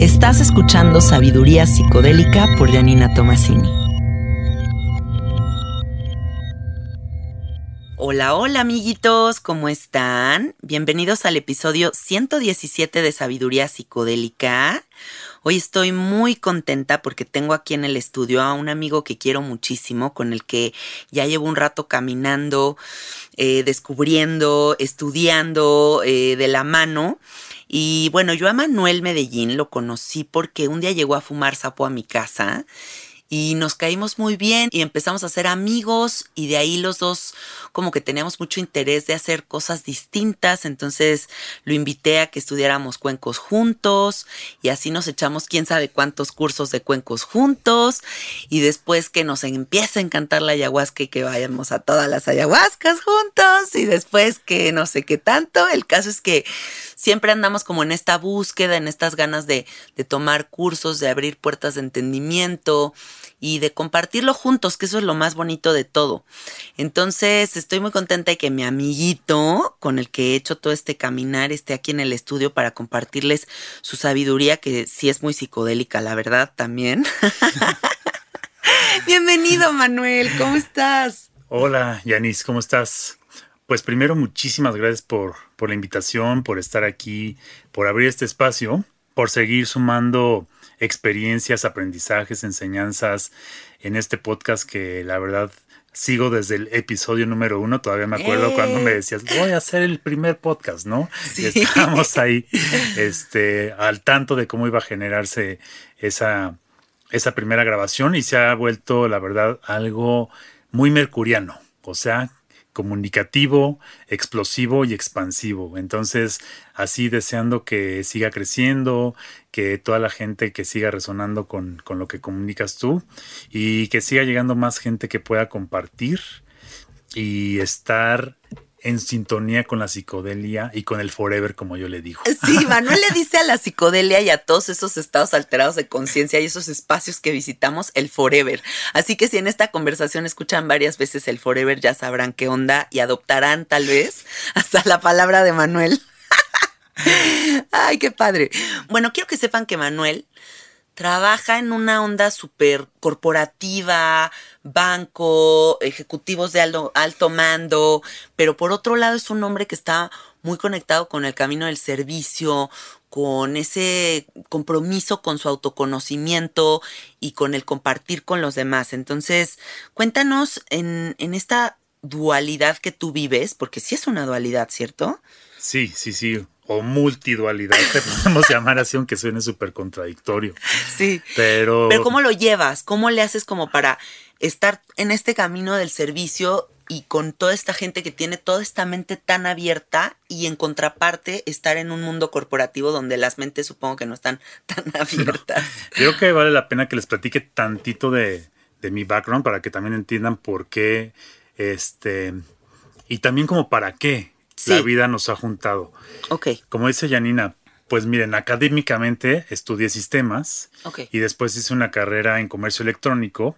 Estás escuchando Sabiduría Psicodélica por Janina Tomasini. Hola, hola amiguitos, ¿cómo están? Bienvenidos al episodio 117 de Sabiduría Psicodélica. Hoy estoy muy contenta porque tengo aquí en el estudio a un amigo que quiero muchísimo, con el que ya llevo un rato caminando, eh, descubriendo, estudiando eh, de la mano. Y bueno, yo a Manuel Medellín lo conocí porque un día llegó a fumar sapo a mi casa y nos caímos muy bien y empezamos a ser amigos y de ahí los dos como que teníamos mucho interés de hacer cosas distintas, entonces lo invité a que estudiáramos cuencos juntos y así nos echamos quién sabe cuántos cursos de cuencos juntos y después que nos empieza a encantar la ayahuasca y que vayamos a todas las ayahuascas juntos y después que no sé qué tanto, el caso es que siempre andamos como en esta búsqueda, en estas ganas de, de tomar cursos, de abrir puertas de entendimiento, y de compartirlo juntos, que eso es lo más bonito de todo. Entonces, estoy muy contenta de que mi amiguito, con el que he hecho todo este caminar, esté aquí en el estudio para compartirles su sabiduría, que sí es muy psicodélica, la verdad, también. Bienvenido, Manuel, ¿cómo estás? Hola, Yanis, ¿cómo estás? Pues primero, muchísimas gracias por, por la invitación, por estar aquí, por abrir este espacio, por seguir sumando experiencias, aprendizajes, enseñanzas en este podcast que la verdad sigo desde el episodio número uno. Todavía me acuerdo cuando me decías, voy a hacer el primer podcast, ¿no? Sí. estábamos ahí este, al tanto de cómo iba a generarse esa, esa primera grabación y se ha vuelto, la verdad, algo muy mercuriano. O sea, comunicativo, explosivo y expansivo. Entonces, así deseando que siga creciendo, que toda la gente que siga resonando con, con, lo que comunicas tú y que siga llegando más gente que pueda compartir y estar en sintonía con la psicodelia y con el forever, como yo le digo. Sí, Manuel le dice a la psicodelia y a todos esos estados alterados de conciencia y esos espacios que visitamos el forever. Así que si en esta conversación escuchan varias veces el forever, ya sabrán qué onda y adoptarán tal vez hasta la palabra de Manuel. Ay, qué padre. Bueno, quiero que sepan que Manuel trabaja en una onda súper corporativa, banco, ejecutivos de alto, alto, mando, pero por otro lado es un hombre que está muy conectado con el camino del servicio, con ese compromiso con su autoconocimiento y con el compartir con los demás. Entonces, cuéntanos en, en esta dualidad que tú vives, porque sí es una dualidad, ¿cierto? Sí, sí, sí o multidualidad, te podemos llamar así, aunque suene súper contradictorio. Sí. Pero. Pero ¿cómo lo llevas? ¿Cómo le haces como para estar en este camino del servicio y con toda esta gente que tiene toda esta mente tan abierta y en contraparte estar en un mundo corporativo donde las mentes supongo que no están tan abiertas? creo que vale la pena que les platique tantito de, de mi background para que también entiendan por qué, este, y también como para qué la vida nos ha juntado. Ok. Como dice Janina, pues miren, académicamente estudié sistemas y después hice una carrera en comercio electrónico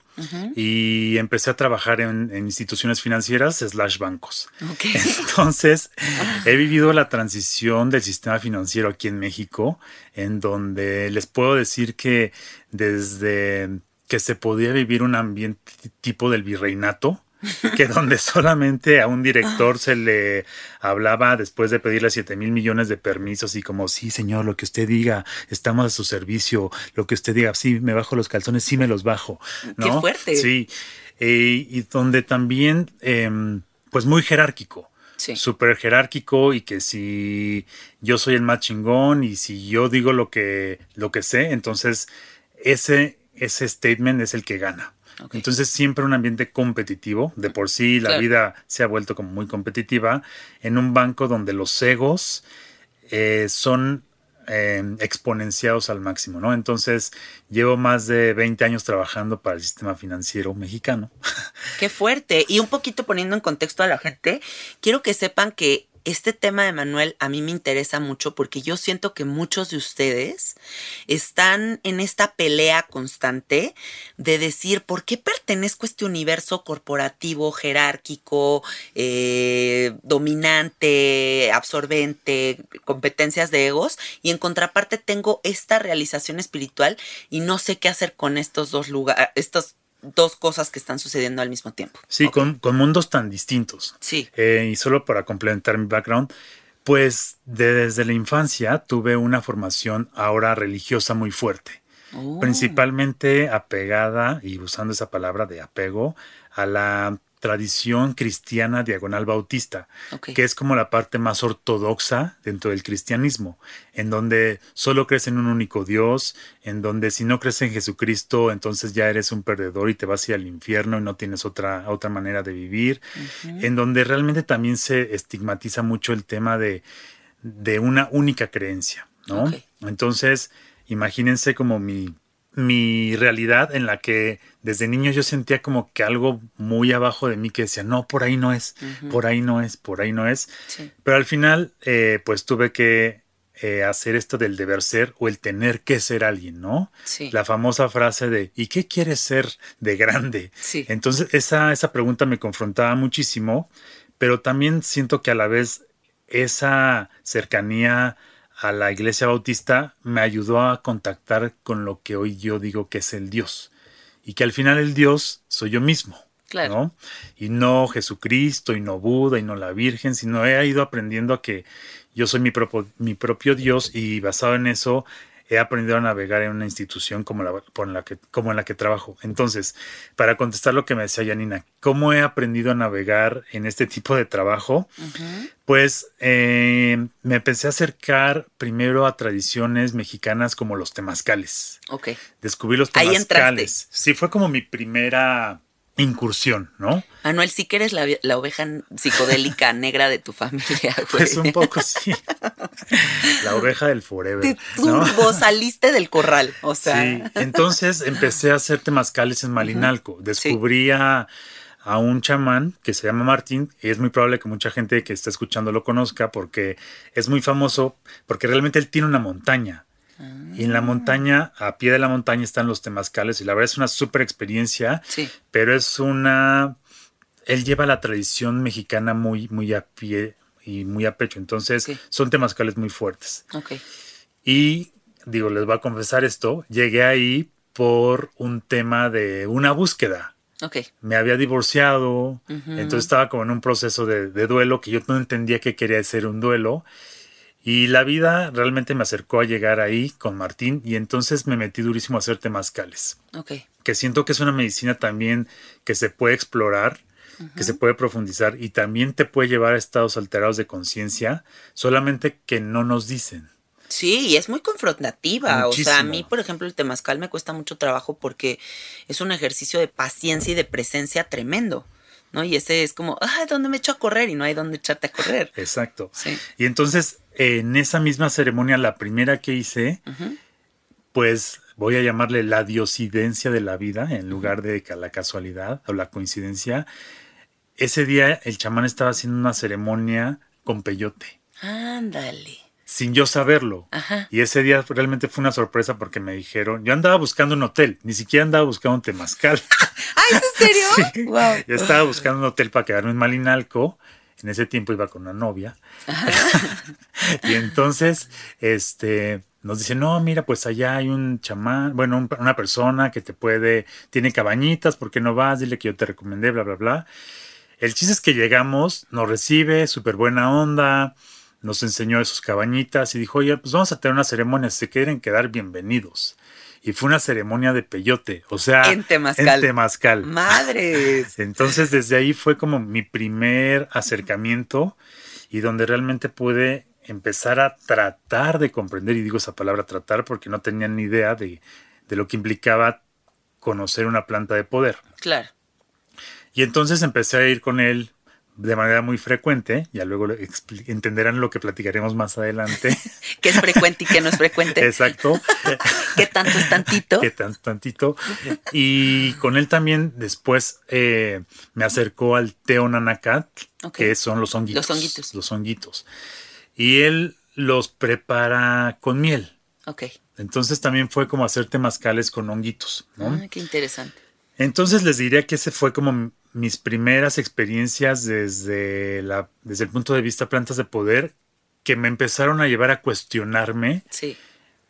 y empecé a trabajar en, instituciones financieras slash bancos. Entonces, he vivido la transición del sistema financiero aquí en México, en donde les puedo decir que desde que se podía vivir un ambiente tipo del virreinato, que donde solamente a un director se le hablaba después de pedirle 7 mil millones de permisos y como, sí, señor, lo que usted diga, estamos a su servicio, lo que usted diga, sí, me bajo los calzones, sí me los bajo. ¿no? Qué fuerte. Sí, eh, y donde también, em, pues muy jerárquico. Sí. súper jerárquico y que si yo soy el más chingón y si yo digo lo que, lo que sé, entonces ese, ese statement es el que gana. Entonces siempre un ambiente competitivo, de por sí la vida se ha vuelto como muy competitiva, en un banco donde los egos eh, son em, exponenciados al máximo, ¿no? Entonces llevo más de 20 años trabajando para el sistema financiero mexicano. Qué fuerte. Y un poquito poniendo en contexto a la gente, quiero que sepan que este tema de Manuel a mí me interesa mucho porque yo siento que muchos de ustedes están en esta pelea constante de decir por qué pertenezco a este universo corporativo, jerárquico, eh, dominante, absorbente, competencias de egos y en contraparte tengo esta realización espiritual y no sé qué hacer con estos dos lugares, estos dos cosas que están sucediendo al mismo tiempo. Sí, con, mundos tan distintos. Sí. Eh, y solo para complementar mi background, pues desde la infancia tuve una formación ahora religiosa muy fuerte. Oh. Principalmente apegada, y usando esa palabra de apego, a la tradición cristiana diagonal bautista, que es como la parte más ortodoxa dentro del cristianismo, en donde solo crees en un único Dios, en donde si no crees en Jesucristo, entonces ya eres un perdedor y te vas a ir al infierno y no tienes otra, otra manera de vivir, en donde realmente también se estigmatiza mucho el tema de, de una única creencia, ¿no? Entonces, imagínense como mi mi realidad en la que desde niño yo sentía como que algo muy abajo de mí que decía, no, por ahí no es, por ahí no es, por ahí no es. Pero al final, eh, pues tuve que eh, hacer esto del deber ser o el tener que ser alguien, ¿no? La famosa frase de, ¿y qué quieres ser de grande? Entonces, esa, esa pregunta me confrontaba muchísimo, pero también siento que a la vez esa cercanía a la iglesia bautista me ayudó a contactar con lo que hoy yo digo que es el Dios. Y que al final el Dios soy yo mismo. Claro. Y no Jesucristo, y no Buda, y no la Virgen, sino he ido aprendiendo a que yo soy mi, propio, mi propio Dios y basado en eso he aprendido a navegar en una institución como la, la que, como en la que trabajo. Entonces, para contestar lo que me decía Janina, ¿cómo he aprendido a navegar en este tipo de trabajo? Pues eh, me empecé a acercar primero a tradiciones mexicanas como los temazcales. Ok. Descubrí los temazcales. Sí, fue como mi primera incursión, ¿no? Manuel, sí que eres la, oveja psicodélica negra de tu familia, güey. Pues un poco sí. La oveja del forever. Tú saliste del corral, o sea. Sí, entonces empecé a hacer temazcales en Malinalco. Descubrí a, un chamán que se llama Martín y es muy probable que mucha gente que está escuchando lo conozca porque es muy famoso, porque realmente él tiene una montaña y en la montaña, a pie de la montaña están los temazcales y la verdad es una súper experiencia, sí. pero es una... Él lleva la tradición mexicana muy, muy a pie y muy a pecho, entonces son temazcales muy fuertes. Okay. Y digo, les voy a confesar esto, llegué ahí por un tema de una búsqueda. Okay. Me había divorciado, entonces estaba como en un proceso de, de, duelo que yo no entendía que quería ser un duelo y la vida realmente me acercó a llegar ahí con Martín y entonces me metí durísimo a hacer temazcales. Ok. Que siento que es una medicina también que se puede explorar, que se puede profundizar y también te puede llevar a estados alterados de conciencia, solamente que no nos dicen. Sí, y es muy confrontativa. O sea, a mí, por ejemplo, el temazcal me cuesta mucho trabajo porque es un ejercicio de paciencia y de presencia tremendo. ¿no? Y ese es como, ah, ¿dónde me echo a correr? Y no hay dónde echarte a correr. Exacto. Y entonces, en esa misma ceremonia, la primera que hice, pues voy a llamarle la diosidencia de la vida, en lugar de la casualidad o la coincidencia. Ese día el chamán estaba haciendo una ceremonia con peyote. Ándale sin yo saberlo. Y ese día realmente fue una sorpresa porque me dijeron, yo andaba buscando un hotel, ni siquiera andaba buscando un temazcal. ¿Ah, ¿es en serio? Wow. Yo estaba buscando un hotel para quedarme en Malinalco. En ese tiempo iba con una novia. y entonces, este, nos dice, no, mira, pues allá hay un chamán, bueno, una persona que te puede, tiene cabañitas, ¿por qué no vas? Dile que yo te recomendé, bla, bla, bla. El chiste es que llegamos, nos recibe, súper buena onda, nos enseñó de sus cabañitas y dijo, oye, pues vamos a tener una ceremonia, si se quieren quedar bienvenidos. Y fue una ceremonia de peyote, o sea, en Temazcal. En Temazcal. Madres. Entonces desde ahí fue como mi primer acercamiento y donde realmente pude empezar a tratar de comprender, y digo esa palabra tratar porque no tenía ni idea de, de lo que implicaba conocer una planta de poder. Claro. Y entonces empecé a ir con él de manera muy frecuente, ya luego entenderán lo que platicaremos más adelante. ¿Qué es frecuente y qué no es frecuente? Exacto. ¿Qué tanto es tantito? ¿Qué tanto tantito? Y con él también después eh, me acercó al Teo Nanacat, que son los honguitos. Los honguitos. Los honguitos. Y él los prepara con miel. Ok. Entonces también fue como hacer temazcales con honguitos, ¿no? Ah, qué interesante. Entonces les diría que ese fue como mis primeras experiencias desde, la, desde el punto de vista plantas de poder que me empezaron a llevar a cuestionarme sí.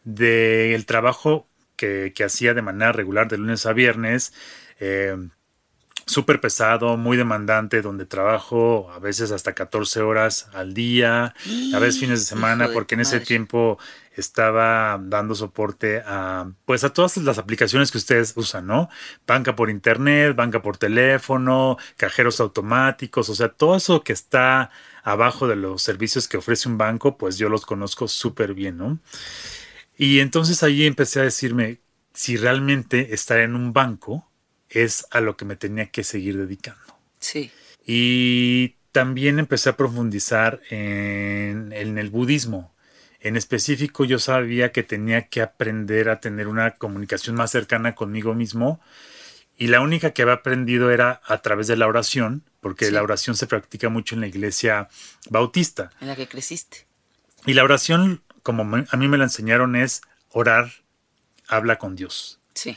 del trabajo que, hacía de manera regular de lunes a viernes. Eh, súper pesado, muy demandante, donde trabajo a veces hasta 14 horas al día, a veces fines de semana, porque en ese tiempo estaba dando soporte a pues a todas las aplicaciones que ustedes usan, ¿no? Banca por internet, banca por teléfono, cajeros automáticos, o sea, todo eso que está abajo de los servicios que ofrece un banco, pues yo los conozco súper bien, ¿no? Y entonces ahí empecé a decirme si realmente estar en un banco es a lo que me tenía que seguir dedicando. Sí. Y también empecé a profundizar en, en el budismo en específico yo sabía que tenía que aprender a tener una comunicación más cercana conmigo mismo y la única que había aprendido era a través de la oración, porque la oración se practica mucho en la iglesia bautista. En la que creciste. Y la oración, como a mí me la enseñaron, es orar, habla con Dios. Sí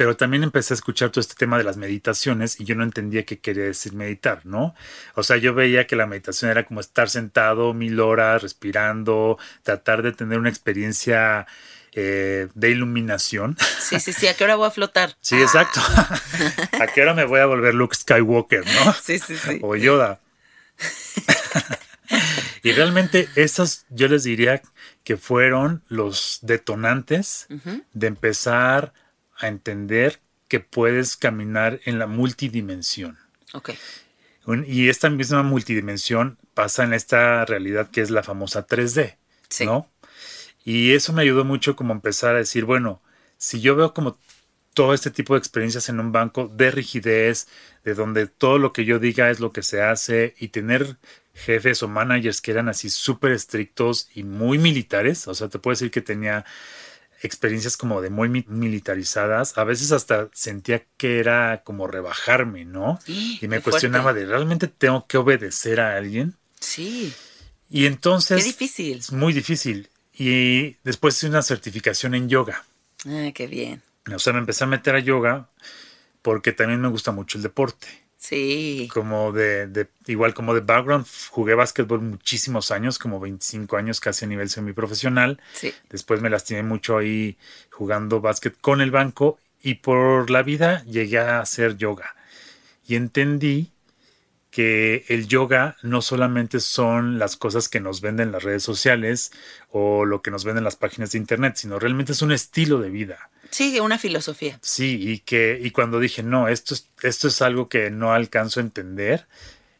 pero también empecé a escuchar todo este tema de las meditaciones y yo no entendía qué quería decir meditar, ¿no? O sea, yo veía que la meditación era como estar sentado mil horas, respirando, tratar de tener una experiencia eh, de iluminación. Sí, sí, sí, ¿a qué hora voy a flotar? Sí, exacto. ¿A qué hora me voy a volver Luke Skywalker, no? Sí, sí, sí. O Yoda. y realmente esas yo les diría que fueron los detonantes de empezar a entender que puedes caminar en la multidimensión. Ok. Y esta misma multidimensión pasa en esta realidad que es la famosa 3D, ¿no? Y eso me ayudó mucho como empezar a decir, bueno, si yo veo como todo este tipo de experiencias en un banco de rigidez, de donde todo lo que yo diga es lo que se hace y tener jefes o managers que eran así súper estrictos y muy militares, o sea, te puedo decir que tenía experiencias como de muy militarizadas, a veces hasta sentía que era como rebajarme, ¿no? y me cuestionaba de, ¿realmente tengo que obedecer a alguien? Sí. Y entonces... Qué difícil. Es muy difícil. Y después hice una certificación en yoga. Ah, qué bien. O sea, me empecé a meter a yoga porque también me gusta mucho el deporte. Sí. Como de, de, igual como de background, jugué básquetbol muchísimos años, como 25 años casi a nivel semiprofesional. Sí. Después me lastimé mucho ahí jugando básquet con el banco y por la vida llegué a hacer yoga. Y entendí que el yoga no solamente son las cosas que nos venden las redes sociales o lo que nos venden las páginas de internet, sino realmente es un estilo de vida. Sí, una filosofía. Sí, y que, y cuando dije, no, esto es, esto es algo que no alcanzo a entender,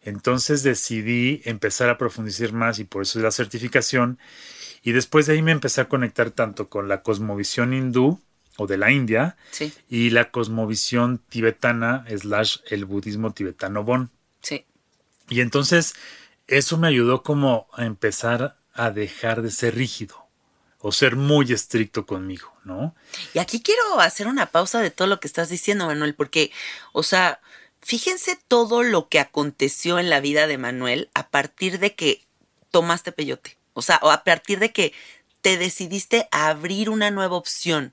entonces decidí empezar a profundizar más y por eso es la certificación. Y después de ahí me empecé a conectar tanto con la cosmovisión hindú o de la India y la cosmovisión tibetana slash el budismo tibetano Bon. Sí. Y entonces eso me ayudó como a empezar a dejar de ser rígido o ser muy estricto conmigo, ¿no? Y aquí quiero hacer una pausa de todo lo que estás diciendo, Manuel, porque, o sea, fíjense todo lo que aconteció en la vida de Manuel a partir de que tomaste peyote, o sea, o a partir de que te decidiste a abrir una nueva opción.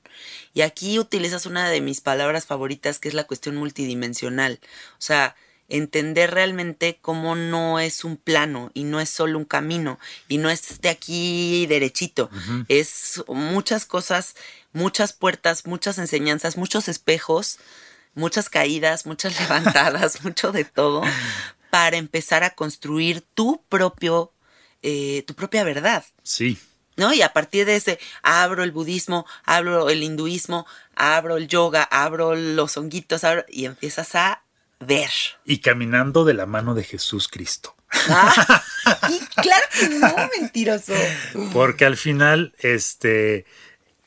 Y aquí utilizas una de mis palabras favoritas, que es la cuestión multidimensional. O sea, entender realmente cómo no es un plano y no es solo un camino y no es de aquí derechito, es muchas cosas, muchas puertas, muchas enseñanzas, muchos espejos, muchas caídas, muchas levantadas, mucho de todo para empezar a construir tu propio, eh, tu propia verdad. Sí. ¿no? Y a partir de ese, abro el budismo, abro el hinduismo, abro el yoga, abro los honguitos, abro, y empiezas a ver. Y caminando de la mano de Jesús Cristo. Ah, y claro que no, mentiroso. Porque al final, este,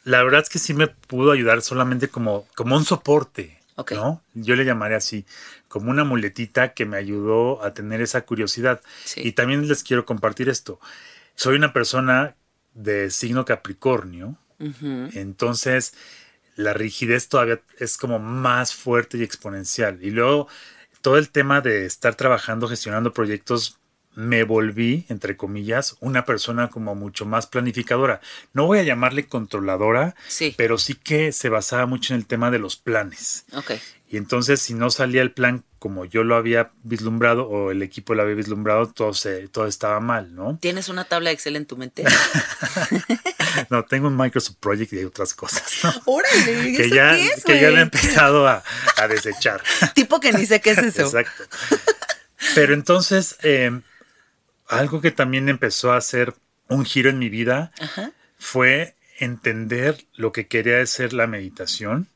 la verdad es que sí me pudo ayudar solamente como, como un soporte. ¿no? Yo le llamaría así, como una muletita que me ayudó a tener esa curiosidad. Sí. Y también les quiero compartir esto. Soy una persona de signo Capricornio, entonces la rigidez todavía es como más fuerte y exponencial. Y luego todo el tema de estar trabajando, gestionando proyectos, me volví, entre comillas, una persona como mucho más planificadora. No voy a llamarle controladora, Sí. pero sí que se basaba mucho en el tema de los planes. Ok. Y entonces, si no salía el plan como yo lo había vislumbrado o el equipo lo había vislumbrado, todo, se, todo estaba mal, ¿no? ¿Tienes una tabla de Excel en tu mente? No, tengo un Microsoft Project y hay otras cosas, ¿no? Órale, que ¿eso ya, qué es, que ya lo he empezado a, a desechar. Tipo que ni sé qué es eso. Exacto. Pero entonces, eh, algo que también empezó a hacer un giro en mi vida Ajá. fue entender lo que quería ser la meditación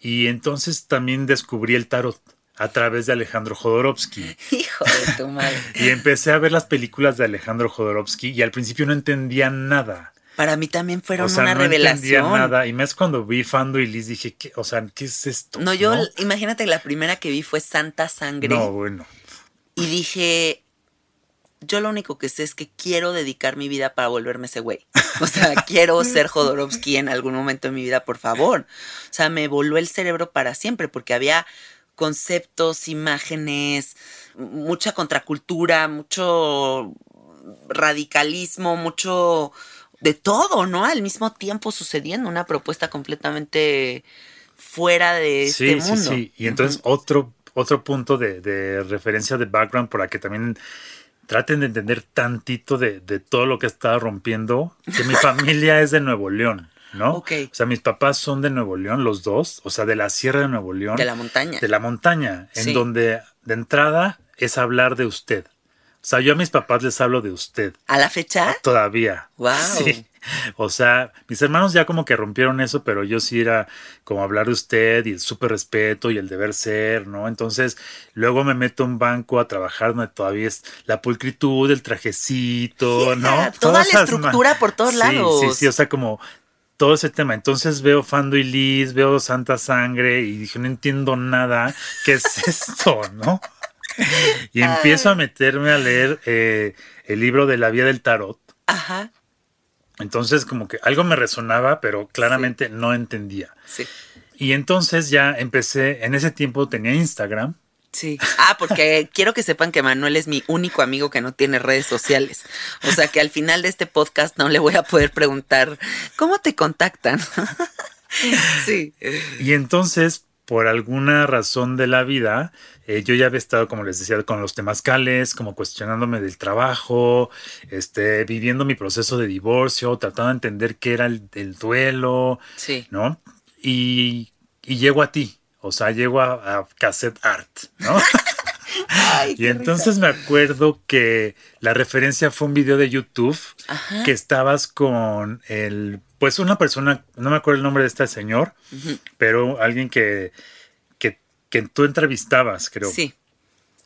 y entonces también descubrí el tarot a través de Alejandro Jodorowsky Hijo de tu madre. y empecé a ver las películas de Alejandro Jodorowsky y al principio no entendía nada. Para mí también fueron o sea, una no revelación. nada y más cuando vi Fando y Liz dije, ¿qué? o sea, ¿qué es esto? No, yo, imagínate, la primera que vi fue Santa Sangre. No, bueno. Y dije, yo lo único que sé es que quiero dedicar mi vida para volverme ese güey. O sea, quiero ser Jodorowsky en algún momento de mi vida, por favor. O sea, me voló el cerebro para siempre porque había conceptos, imágenes, mucha contracultura, mucho radicalismo, mucho de todo, ¿no? Al mismo tiempo sucediendo una propuesta completamente fuera de este Sí, sí, mundo. sí. Y entonces otro, otro punto de, de referencia de background para que también traten de entender tantito de, de todo lo que estaba rompiendo, que mi familia es de Nuevo León, ¿no? Ok. O sea, mis papás son de Nuevo León, los dos, o sea, de la Sierra de Nuevo León. De la montaña. De la montaña, en Sí. donde de entrada es hablar de usted. O sea, yo a mis papás les hablo de usted. ¿A la fecha? Todavía. Wow. Sí. O sea, mis hermanos ya como que rompieron eso, pero yo sí era como hablar de usted y el súper respeto y el deber ser, ¿no? Entonces, luego me meto a un banco a trabajar donde todavía es la pulcritud, el trajecito, ¿no? Toda la estructura por todos Sí, lados. Sí, sí, o sea, como todo ese tema. Entonces veo Fando y Liz, veo Santa Sangre y dije, no entiendo nada. ¿Qué es esto, no? Y empiezo a meterme a leer eh, el libro de la vía del tarot. Ajá. Entonces como que algo me resonaba, pero claramente no entendía. Sí. Y entonces ya empecé, en ese tiempo tenía Instagram. Sí. Ah, porque quiero que sepan que Manuel es mi único amigo que no tiene redes sociales. O sea que al final de este podcast no le voy a poder preguntar cómo te contactan. Sí. Y entonces, por alguna razón de la vida, eh, yo ya había estado, como les decía, con los temazcales, como cuestionándome del trabajo, este, viviendo mi proceso de divorcio, tratando de entender qué era el, el duelo, Sí. ¿no? Y, y llego a ti, o sea, llego a, a Cassette Art, ¿no? Ay, Y entonces me acuerdo que la referencia fue un video de YouTube Ajá. que estabas con el, pues una persona, no me acuerdo el nombre de este señor, pero alguien que, que, que tú entrevistabas, creo, Sí.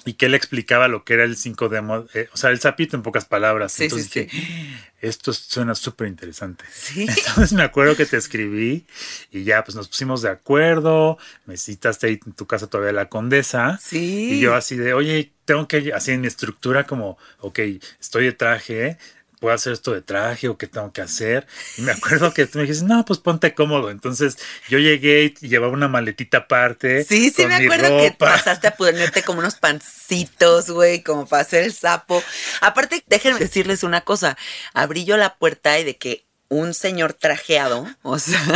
y que él explicaba lo que era el 5 demo, eh, o sea, el sapito en pocas palabras. Sí, Entonces sí, dije, esto suena súper interesante. Sí. Entonces me acuerdo que te escribí y ya pues nos pusimos de acuerdo, me citaste ahí en tu casa todavía la condesa. Sí. Y yo así de, oye, tengo que, así en mi estructura como, ok, estoy de traje, puedo hacer esto de traje o qué tengo que hacer. Y me acuerdo que tú me dijiste, no, pues ponte cómodo. Entonces yo llegué y llevaba una maletita aparte. Sí, sí, con me acuerdo que pasaste a ponerte como unos pancitos, güey, como para hacer el sapo. Aparte, déjenme decirles una cosa. Abrí yo la puerta y de que un señor trajeado, o sea,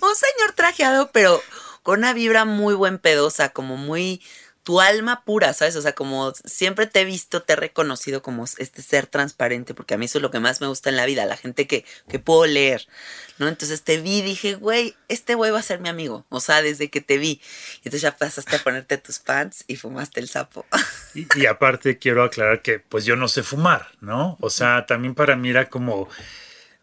un señor trajeado, pero con una vibra muy buen pedosa, como muy tu alma pura, ¿sabes? O sea, como siempre te he visto, te he reconocido como este ser transparente, porque a mí eso es lo que más me gusta en la vida, la gente que, que puedo leer, ¿no? Entonces te vi y dije, güey, este güey va a ser mi amigo, o sea, desde que te vi. Y entonces ya pasaste a ponerte tus pants y fumaste el sapo. Y, y aparte quiero aclarar que pues yo no sé fumar, ¿no? O sea, también para mí era como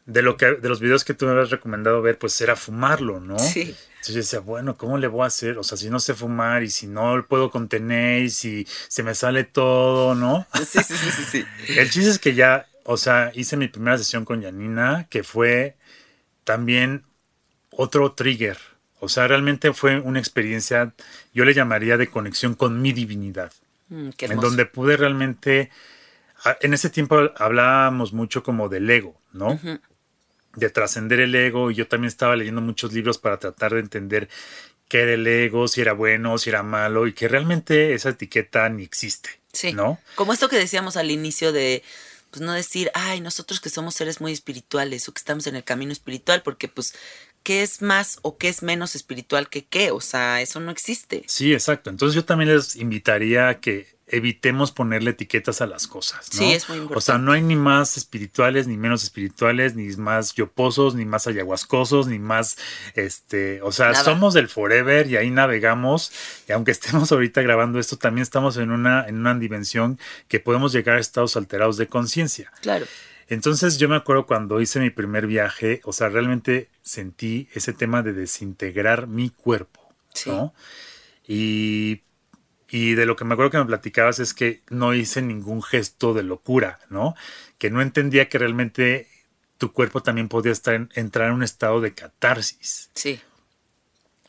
de lo que de los videos que tú me habías recomendado ver, pues era fumarlo, ¿no? Sí. Entonces yo decía, bueno, ¿cómo le voy a hacer? O sea, si no sé fumar y si no puedo contener y si se me sale todo, ¿no? Sí, sí, sí, sí, sí. El chiste es que ya, o sea, hice mi primera sesión con Janina, que fue también otro trigger. O sea, realmente fue una experiencia, yo le llamaría de conexión con mi divinidad. Mm, qué en donde pude realmente, en ese tiempo hablábamos mucho como del ego, ¿no? De trascender el ego y yo también estaba leyendo muchos libros para tratar de entender qué era el ego, si era bueno, si era malo y que realmente esa etiqueta ni existe, Sí. ¿no? Como esto que decíamos al inicio de, pues no decir, ay, nosotros que somos seres muy espirituales o que estamos en el camino espiritual, porque pues, ¿qué es más o qué es menos espiritual que qué? O sea, eso no existe. Sí, exacto. Entonces yo también les invitaría a que evitemos ponerle etiquetas a las cosas, ¿no? Sí, es muy O sea, importante. no hay ni más espirituales, ni menos espirituales, ni más yoposos, ni más ayahuascosos, ni más, este, o sea, Nada. somos del forever y ahí navegamos. Y aunque estemos ahorita grabando esto, también estamos en una, en una dimensión que podemos llegar a estados alterados de conciencia. Claro. Entonces yo me acuerdo cuando hice mi primer viaje, o sea, realmente sentí ese tema de desintegrar mi cuerpo, Sí. ¿no? Y, y de lo que me acuerdo que me platicabas es que no hice ningún gesto de locura, ¿no? Que no entendía que realmente tu cuerpo también podía estar en- entrar en un estado de catarsis. Sí.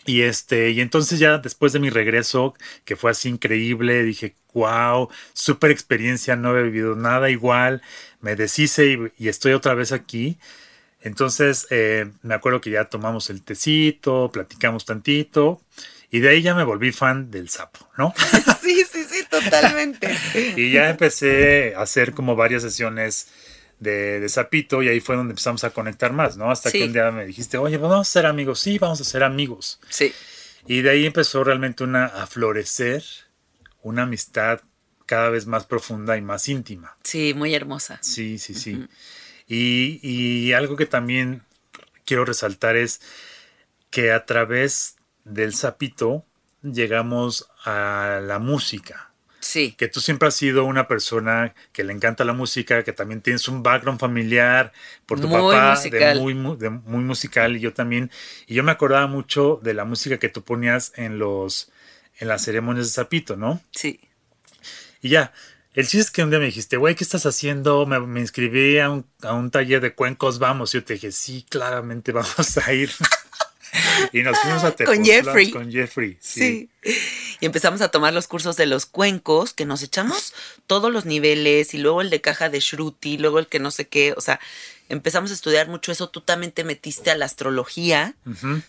Y este, y entonces ya después de mi regreso, que fue así increíble, dije, wow, súper experiencia, no había vivido nada igual, me deshice y, y estoy otra vez aquí. Entonces, eh, me acuerdo que ya tomamos el tecito, platicamos tantito, y de ahí ya me volví fan del sapo, ¿no? sí, sí, sí, totalmente. y ya empecé a hacer como varias sesiones de, de sapito, y ahí fue donde empezamos a conectar más, ¿no? Hasta Sí. que un día me dijiste, oye, vamos a ser amigos, sí, vamos a ser amigos. Sí. Y de ahí empezó realmente una, a florecer una amistad cada vez más profunda y más íntima. Sí, muy hermosa. Sí, sí, sí. y, y algo que también quiero resaltar es que a través del sapito llegamos a la música. Sí. Que tú siempre has sido una persona que le encanta la música, que también tienes un background familiar por tu Muy papá, musical. De, muy, de muy musical, y yo también. Y yo me acordaba mucho de la música que tú ponías en los en las ceremonias de sapito, ¿no? Sí. Y ya, el chiste es que un día me dijiste, güey, ¿qué estás haciendo? Me, me inscribí a un, a un taller de cuencos, vamos. Y yo te dije, sí, claramente vamos a ir. Y nos fuimos a Con Tepoztlán Jeffrey. Con Jeffrey, sí. Sí. Y empezamos a tomar los cursos de los cuencos, que nos echamos todos los niveles, y luego el de caja de Shruti, luego el que no sé qué. O sea, empezamos a estudiar mucho eso. Tú también te metiste a la astrología,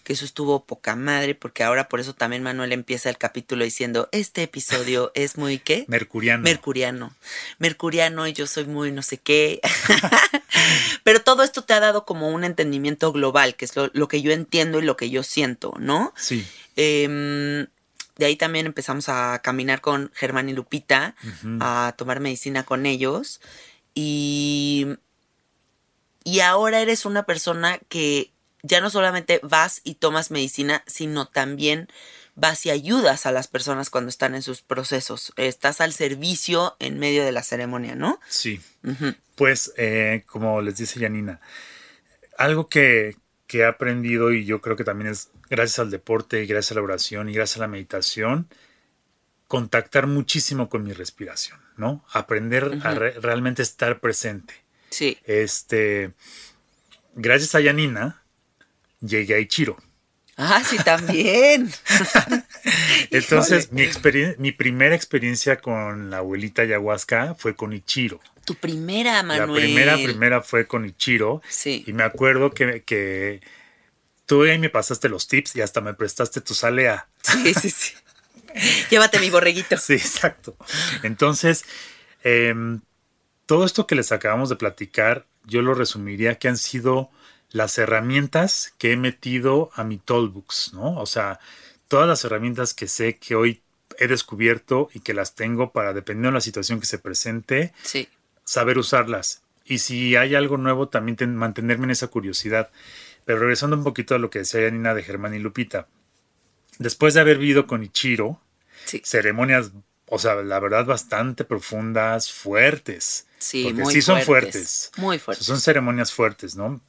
que eso estuvo poca madre, porque ahora por eso también Manuel empieza el capítulo diciendo: Este episodio es muy qué? Mercuriano. Mercuriano. Mercuriano y yo soy muy no sé qué. Pero todo esto te ha dado como un entendimiento global, que es lo, lo que yo entiendo y lo que yo siento, ¿no? sí. Em, de ahí también empezamos a caminar con Germán y Lupita, a tomar medicina con ellos. Y, y ahora eres una persona que ya no solamente vas y tomas medicina, sino también vas y ayudas a las personas cuando están en sus procesos. Estás al servicio en medio de la ceremonia, ¿no? Sí. Pues, eh, como les dice Janina, algo que, que he aprendido y yo creo que también es gracias al deporte y gracias a la oración y gracias a la meditación, contactar muchísimo con mi respiración, ¿no? Aprender a re- realmente estar presente. Sí. Este, gracias a Janina, llegué a Ichiro. Ah, sí, también. Entonces, mi, primera experiencia con la abuelita ayahuasca fue con Ichiro. Tu primera, Manuel. La primera, primera fue con Ichiro. Sí. Y me acuerdo que, que tú ahí me pasaste los tips y hasta me prestaste tu salea. Sí, sí, sí. Llévate mi borreguito. Sí, exacto. Entonces, em, todo esto que les acabamos de platicar, yo lo resumiría que han sido las herramientas que he metido a mi Toolbox, ¿no? O sea, todas las herramientas que sé que hoy he descubierto y que las tengo para, dependiendo de la situación que se presente, Sí. saber usarlas. Y si hay algo nuevo, también ten- mantenerme en esa curiosidad. Pero regresando un poquito a lo que decía Janina de Germán y Lupita. Después de haber vivido con Ichiro, Sí. ceremonias, o sea, la verdad, bastante profundas, fuertes. Sí, Porque muy sí son fuertes, fuertes. Muy O sea, fuertes. son ceremonias fuertes, ¿no?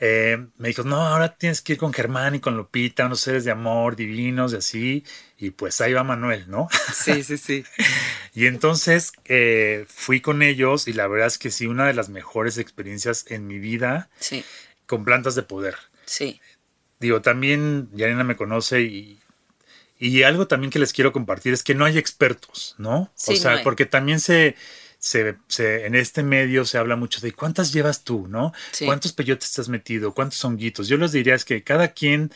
Eh, me dijo, no, ahora tienes que ir con Germán y con Lupita, unos seres de amor divinos y así. Y pues ahí va Manuel, ¿no? Sí, sí, sí. Y entonces eh, fui con ellos y la verdad es que sí, una de las mejores experiencias en mi vida. Sí. con plantas de poder. Sí. Digo, también Yanina me conoce y, y algo también que les quiero compartir es que no hay expertos, ¿no? Sí, o sea, no porque también se, se, se- en este medio se habla mucho de cuántas llevas tú, ¿no? Sí. ¿Cuántos peyotes te has metido? ¿Cuántos honguitos? Yo les diría es que cada quien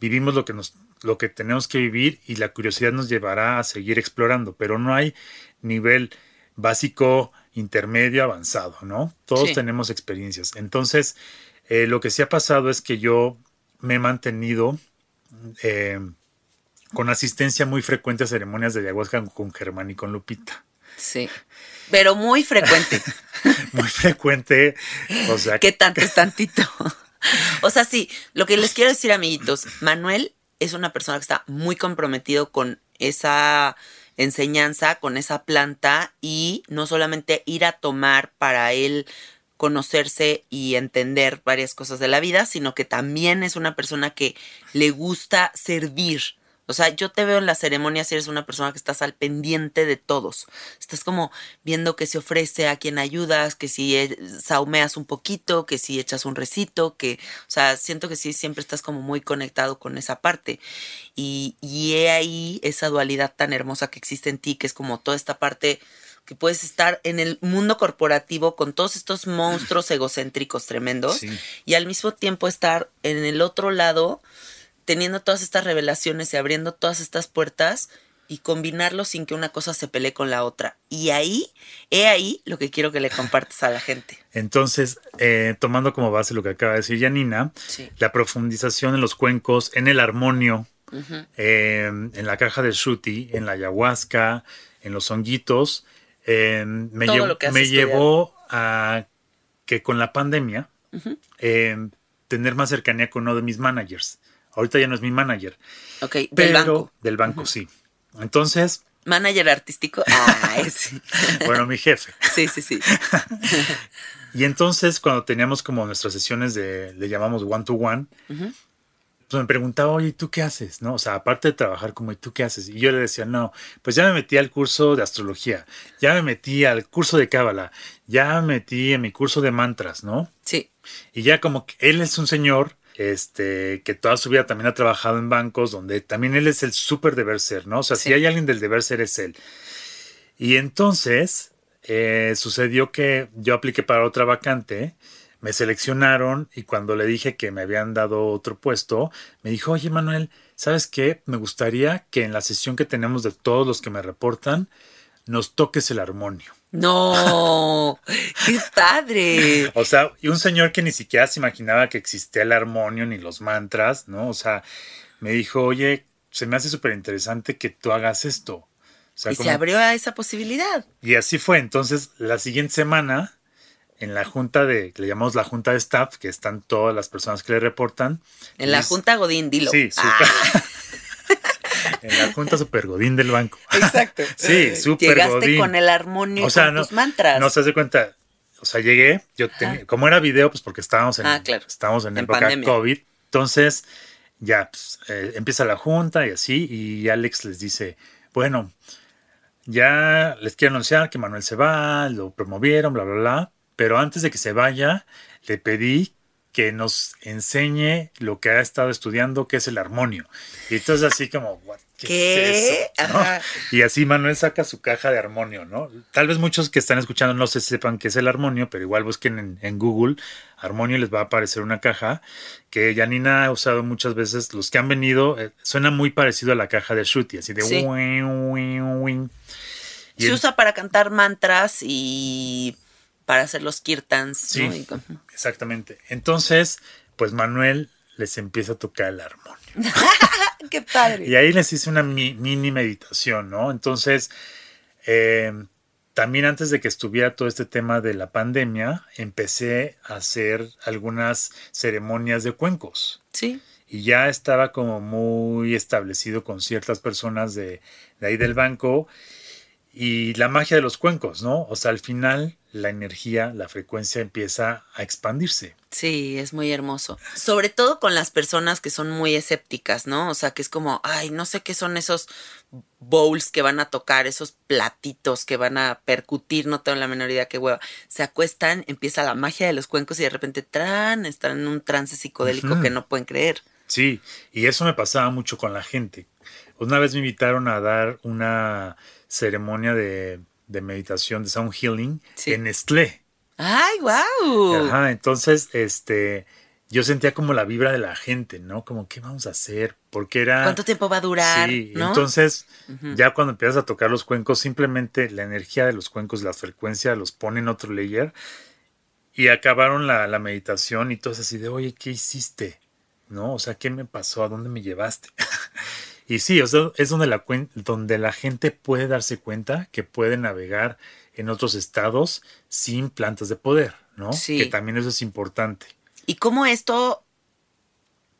vivimos lo que nos lo que tenemos que vivir y la curiosidad nos llevará a seguir explorando, pero no hay nivel básico, intermedio, avanzado, ¿no? Todos Sí. tenemos experiencias. Entonces, eh, lo que sí ha pasado es que yo me he mantenido eh, con asistencia muy frecuente a ceremonias de ayahuasca con Germán y con Lupita. Sí. Pero muy frecuente. Muy frecuente, o sea, ¿Qué tanto es tantito? o sea, sí, lo que les quiero decir, amiguitos, Manuel es una persona que está muy comprometido con esa enseñanza, con esa planta y no solamente ir a tomar para él conocerse y entender varias cosas de la vida, sino que también es una persona que le gusta servir. O sea, yo te veo en las ceremonias y eres una persona que estás al pendiente de todos. Estás como viendo que se ofrece a quien ayudas, que si eh, saumeas un poquito, que si echas un recito, que, o sea, siento que sí, siempre estás como muy conectado con esa parte. Y, y he ahí esa dualidad tan hermosa que existe en ti, que es como toda esta parte que puedes estar en el mundo corporativo con todos estos monstruos egocéntricos tremendos Sí. y al mismo tiempo estar en el otro lado teniendo todas estas revelaciones y abriendo todas estas puertas y combinarlo sin que una cosa se pelee con la otra. Y ahí, he ahí lo que quiero que le compartas a la gente. Entonces, eh, tomando como base lo que acaba de decir Janina, Sí. la profundización en los cuencos, en el armonio, eh, en la caja de Shruti, en la ayahuasca, en los honguitos, eh, me, has me llevó a que con la pandemia eh, tener más cercanía con uno de mis managers. Ahorita ya no es mi manager, Ok, del pero banco. del banco sí. Entonces, Manager artístico. Ah, ese. bueno, mi jefe. Sí, sí, sí. Y entonces, cuando teníamos como nuestras sesiones de, le llamamos one to one, pues me preguntaba, oye, ¿y ¿tú qué haces? ¿No? O sea, aparte de trabajar como, ¿y tú qué haces? Y yo le decía, no, pues ya me metí al curso de astrología, ya me metí al curso de cábala, ya me metí en mi curso de mantras, ¿no? Sí, Y ya como que él es un señor, este, que toda su vida también ha trabajado en bancos, donde también él es el súper deber ser, ¿no? O sea, Sí. si hay alguien del deber ser es él. Y entonces eh, sucedió que yo apliqué para otra vacante, me seleccionaron y cuando le dije que me habían dado otro puesto, me dijo, oye Manuel, ¿sabes qué? Me gustaría que en la sesión que tenemos de todos los que me reportan, nos toques el armonio. No, qué padre. O sea, y un señor que ni siquiera se imaginaba que existía el armonio ni los mantras, ¿no? O sea, me dijo, oye, se me hace súper interesante que tú hagas esto. O sea, Y se abrió a esa posibilidad. y así fue. Entonces, la siguiente semana, en la junta de, le llamamos la junta de staff, que están todas las personas que le reportan. En la Junta Godín, dilo. Sí, Ah, súper. en la junta super godín del banco. exacto. Sí, súper Llegaste godín. con el armonio O sea, con no, tus mantras. no se hace cuenta. O sea, llegué, yo tenía, como era video, pues porque estábamos en, Ah, claro. estábamos en, En época pandemia. COVID. Entonces, ya pues, eh, empieza la junta y así, y Alex les dice, bueno, ya les quiero anunciar que Manuel se va, lo promovieron, bla, bla, bla, pero antes de que se vaya, le pedí que nos enseñe lo que ha estado estudiando, que es el armonio. Y entonces así como, "What? ¿qué, ¿Qué? es eso? ¿No? Y así Manuel saca su caja de armonio, ¿no? Tal vez muchos que están escuchando no se sepan qué es el armonio, pero igual busquen en, en Google armonio y les va a aparecer una caja que Janina ha usado muchas veces. Los que han venido, eh, suena muy parecido a la caja de Shruti, así de Sí. wing, wing, wing. Y Se usa para cantar mantras y para hacer los kirtans. Sí, ¿no? Exactamente. Entonces, pues Manuel les empieza a tocar el armonio. Qué padre. Y ahí les hice una mi- mini meditación, ¿no? Entonces, eh, también antes de que estuviera todo este tema de la pandemia, empecé a hacer algunas ceremonias de cuencos. Sí. Y ya estaba como muy establecido con ciertas personas de, de ahí del banco. Y la magia de los cuencos, ¿no? O sea, al final la energía, la frecuencia empieza a expandirse. Sí, es muy hermoso. Sobre todo con las personas que son muy escépticas, ¿no? O sea, que es como, ay, no sé qué son esos bowls que van a tocar, esos platitos que van a percutir, no tengo la menor idea qué hueva. Se acuestan, empieza la magia de los cuencos y de repente, tran, están en un trance psicodélico que no pueden creer. Sí, y eso me pasaba mucho con la gente. Una vez me invitaron a dar una ceremonia de, meditación, de sound healing en Nestlé. ¡Ay, wow! Ajá, entonces, este, yo sentía como la vibra de la gente, ¿no? Como, ¿qué vamos a hacer? Porque era... ¿Cuánto tiempo va a durar? Sí, entonces, ya cuando empiezas a tocar los cuencos, simplemente la energía de los cuencos, la frecuencia, los pone en otro layer. Y acabaron la, la meditación y todo así de, oye, ¿qué hiciste? ¿No? O sea, ¿qué me pasó? ¿A dónde me llevaste? Y sí, es donde la, donde la gente puede darse cuenta que puede navegar en otros estados sin plantas de poder, ¿no? Sí. Que también eso es importante. Y cómo esto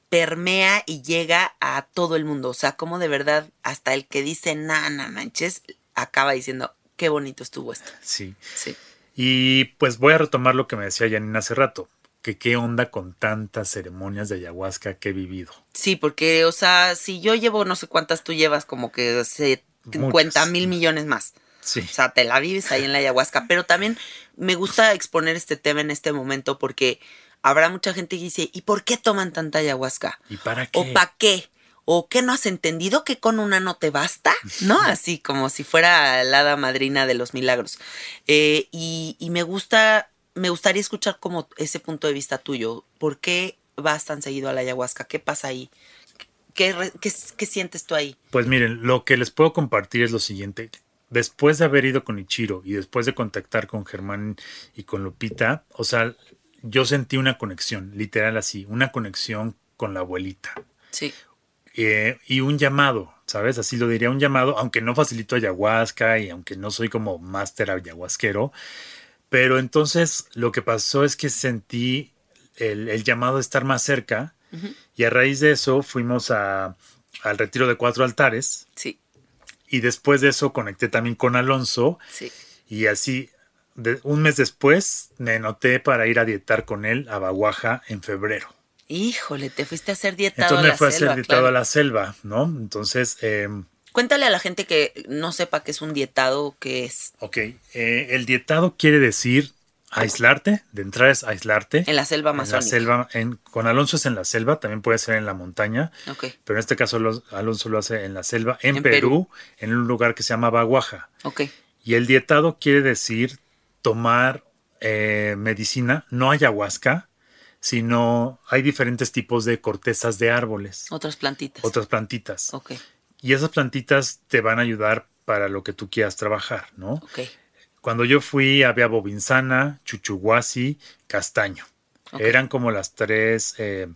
permea y llega a todo el mundo. O sea, cómo de verdad hasta el que dice, nana manches, acaba diciendo, qué bonito estuvo esto. Sí. Sí. Y pues voy a retomar lo que me decía Janine hace rato que qué onda con tantas ceremonias de ayahuasca que he vivido. Sí, porque, o sea, si yo llevo no sé cuántas, tú llevas como que 50 mil millones más. Sí. O sea, te la vives ahí en la ayahuasca. Pero también me gusta exponer este tema en este momento porque habrá mucha gente que dice, ¿y por qué toman tanta ayahuasca? ¿Y para qué? ¿O para qué? ¿O qué no has entendido que con una no te basta? ¿No? Así como si fuera la hada madrina de los milagros. Eh, y, y me gusta me gustaría escuchar como ese punto de vista tuyo. ¿Por qué vas tan seguido a la ayahuasca? ¿Qué pasa ahí? ¿Qué, qué, sientes tú ahí? Pues miren, lo que les puedo compartir es lo siguiente. Después de haber ido con Ichiro y después de contactar con Germán y con Lupita, o sea, yo sentí una conexión, literal así, una conexión con la abuelita. Sí. Eh, y un llamado, ¿sabes? Así lo diría, un llamado, aunque no facilito ayahuasca y aunque no soy como máster ayahuasquero, pero entonces lo que pasó es que sentí el, llamado de estar más cerca y a raíz de eso fuimos a, al retiro de cuatro altares. Sí. Y después de eso conecté también con Alonso. Sí. Y así, de, un mes después, me noté para ir a dietar con él a Baguaja en febrero. Híjole, te fuiste a hacer dietado Entonces me fui a hacer dietado a la selva, ¿no? Entonces, eh, Cuéntale a la gente que no sepa qué es un dietado, qué es. Ok, eh, el dietado quiere decir aislarte, de entrada es aislarte. En la selva amazónica. En la selva, en, con Alonso es en la selva, también puede ser en la montaña. Ok. Pero en este caso Alonso lo hace en la selva, en, Perú, en un lugar que se llama Baguaja. Ok. Y el dietado quiere decir tomar eh, medicina, no ayahuasca, sino hay diferentes tipos de cortezas de árboles. Otras plantitas. Otras plantitas. Ok. Y esas plantitas te van a ayudar para lo que tú quieras trabajar, ¿no? Cuando yo fui había bobinsana, chuchuguasi, castaño. Eran como las tres eh,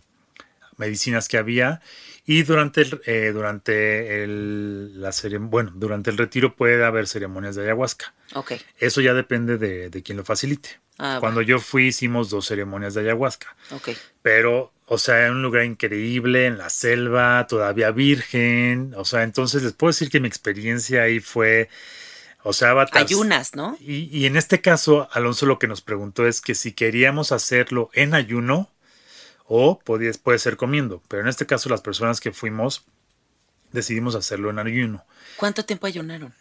medicinas que había. Y durante el, eh, durante el, la bueno, durante el retiro puede haber ceremonias de ayahuasca. Okay. Eso ya depende de, de quien lo facilite. Ah, Cuando yo fui hicimos dos ceremonias de ayahuasca. Okay. Pero o sea, en un lugar increíble, en la selva, todavía virgen. O sea, entonces les puedo decir que mi experiencia ahí fue, o sea, Ayunas, ¿no? Y, y, en este caso, Alonso lo que nos preguntó es que si queríamos hacerlo en ayuno o podía, puede ser comiendo. Pero en este caso, las personas que fuimos decidimos hacerlo en ayuno. ¿Cuánto tiempo ayunaron?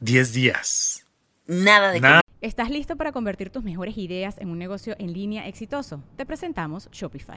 Diez días. Nada de Nada. ¿Estás listo para convertir tus mejores ideas en un negocio en línea exitoso? Te presentamos Shopify.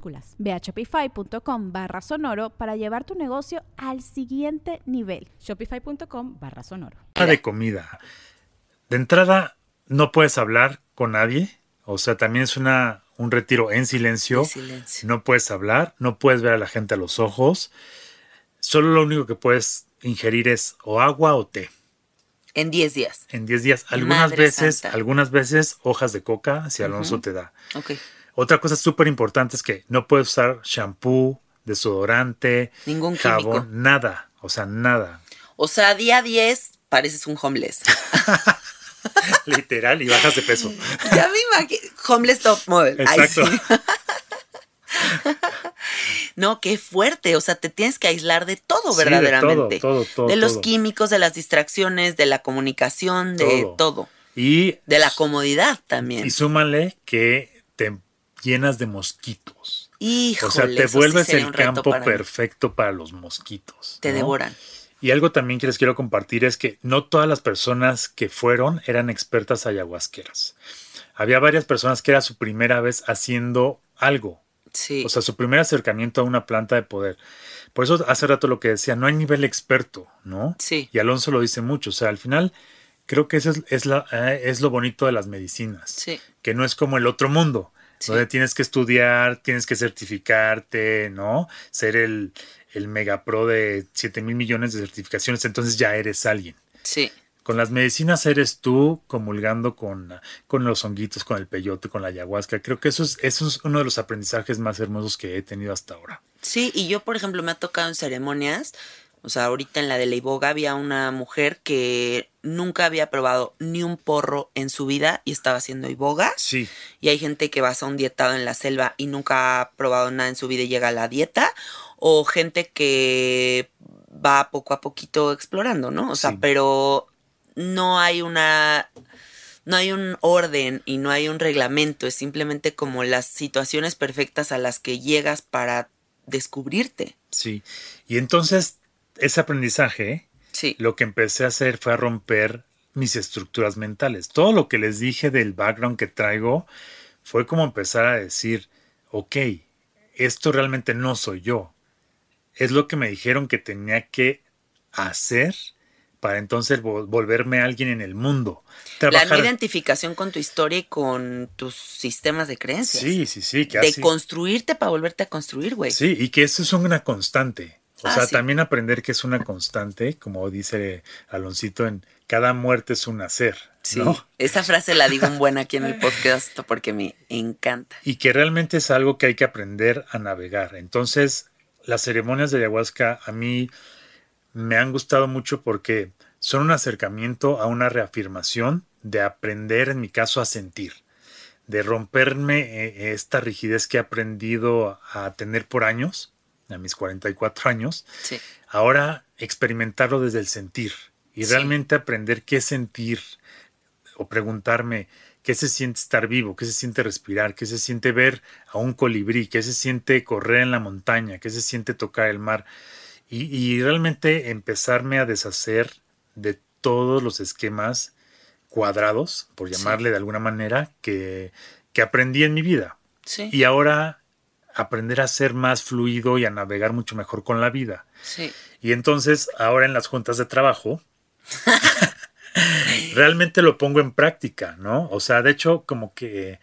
mayúsculas. Ve a shopify.com barra sonoro para llevar tu negocio al siguiente nivel. Shopify.com barra sonoro. De comida. De entrada, no puedes hablar con nadie. O sea, también es una, un retiro en silencio. En silencio. No puedes hablar, no puedes ver a la gente a los ojos. Solo lo único que puedes ingerir es o agua o té. En 10 días. En 10 días. Algunas Madre veces, santa. algunas veces hojas de coca, si Alonso te da. Ok. Otra cosa súper importante es que no puedes usar shampoo, desodorante, Ningún jabón, químico. nada. O sea, nada. O sea, día 10 pareces un homeless. Literal y bajas de peso. ya me imagino. Homeless top model. Ay, Exacto. sí. No, qué fuerte. O sea, te tienes que aislar de todo, Sí, de verdaderamente. todo, todo, todo, De los químicos, de las distracciones, de la comunicación, de Todo. todo. Y, De la comodidad también. y súmale que te llenas de mosquitos. Híjole, O sea, te sí vuelves el campo para perfecto para los mosquitos. Te ¿no? devoran. Y algo también que les quiero compartir es que no todas las personas que fueron eran expertas ayahuasqueras. Había varias personas que era su primera vez haciendo algo. Sí. O sea, su primer acercamiento a una planta de poder. Por eso hace rato lo que decía, no hay nivel experto, ¿no? Sí. Y Alonso lo dice mucho. O sea, al final creo que eso es, es la, eh, es lo bonito de las medicinas. Sí. Que no es como el otro mundo, Sí. donde tienes que estudiar, tienes que certificarte, ¿no? Ser el, el mega pro de 7 mil millones de certificaciones, entonces ya eres alguien. Sí. Con las medicinas eres tú comulgando con, con los honguitos, con el peyote, con la ayahuasca. Creo que eso es, eso es uno de los aprendizajes más hermosos que he tenido hasta ahora. Sí, y yo, por ejemplo, me ha tocado en ceremonias, o sea, ahorita en la de Leiboga había una mujer que nunca había probado ni un porro en su vida y estaba haciendo iboga. Sí, Y hay gente que vas a un dietado en la selva y nunca ha probado nada en su vida y llega a la dieta. O gente que va poco a poquito explorando, ¿no? O sea, Sí. pero no hay una. No hay un orden y no hay un reglamento. Es simplemente como las situaciones perfectas a las que llegas para descubrirte. sí. Y entonces, ese aprendizaje, Sí. lo que empecé a hacer fue a romper mis estructuras mentales. Todo lo que les dije del background que traigo fue como empezar a decir, ok, esto realmente no soy yo. Es lo que me dijeron que tenía que hacer para entonces vol- volverme alguien en el mundo. La Trabajar. identificación con tu historia y con tus sistemas de creencias. Sí, sí, sí. Que de así- construirte para volverte a construir, güey. Sí, y que eso es una constante. O Ah, sea, sí. también aprender que es una constante, como dice Aloncito, en cada muerte es un nacer, Sí, ¿no? esa frase la digo un buen aquí en el podcast porque me encanta. Y que realmente es algo que hay que aprender a navegar. Entonces, las ceremonias de ayahuasca a mí me han gustado mucho porque son un acercamiento a una reafirmación de aprender, en mi caso, a sentir, de romperme eh, esta rigidez que he aprendido a tener por años, a mis 44 años, Sí, ahora experimentarlo desde el sentir y Sí. realmente aprender qué sentir o preguntarme qué se siente estar vivo, qué se siente respirar, qué se siente ver a un colibrí, qué se siente correr en la montaña, qué se siente tocar el mar y, y realmente empezarme a deshacer de todos los esquemas cuadrados, por Sí. llamarle de alguna manera, que, que aprendí en mi vida. sí, Y ahora aprender a ser más fluido y a navegar mucho mejor con la vida. sí. Y entonces, ahora en las juntas de trabajo, realmente lo pongo en práctica, ¿no? O sea, de hecho, como que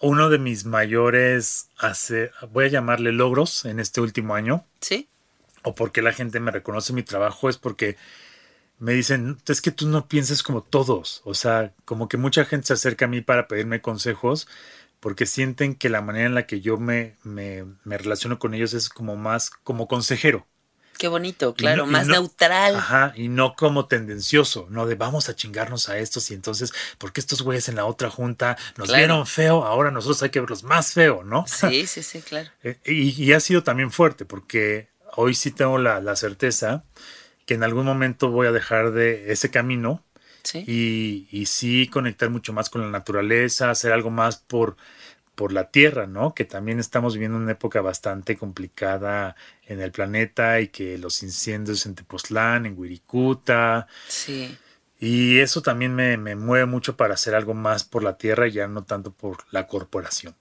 uno de mis mayores, hace, voy a llamarle logros en este último año, Sí, o porque la gente me reconoce mi trabajo, es porque me dicen, es que tú no pienses como todos, o sea, como que mucha gente se acerca a mí para pedirme consejos porque sienten que la manera en la que yo me, me, me relaciono con ellos es como más como consejero. qué bonito, claro, no- más no- neutral. Ajá, y no como tendencioso, no de vamos a chingarnos a estos y entonces, porque estos güeyes en la otra junta nos Claro. vieron feo, ahora nosotros hay que verlos más feo, ¿no? Sí, sí, sí, claro. Eh, y, y ha sido también fuerte, porque hoy sí tengo la, la certeza que en algún momento voy a dejar de ese camino Sí, y, y sí conectar mucho más con la naturaleza, hacer algo más por, por la tierra, ¿no? Que también estamos viviendo una época bastante complicada en el planeta y que los incendios en Tepoztlán, en Wirikuta, sí. y eso también me, me mueve mucho para hacer algo más por la tierra y ya no tanto por la corporación.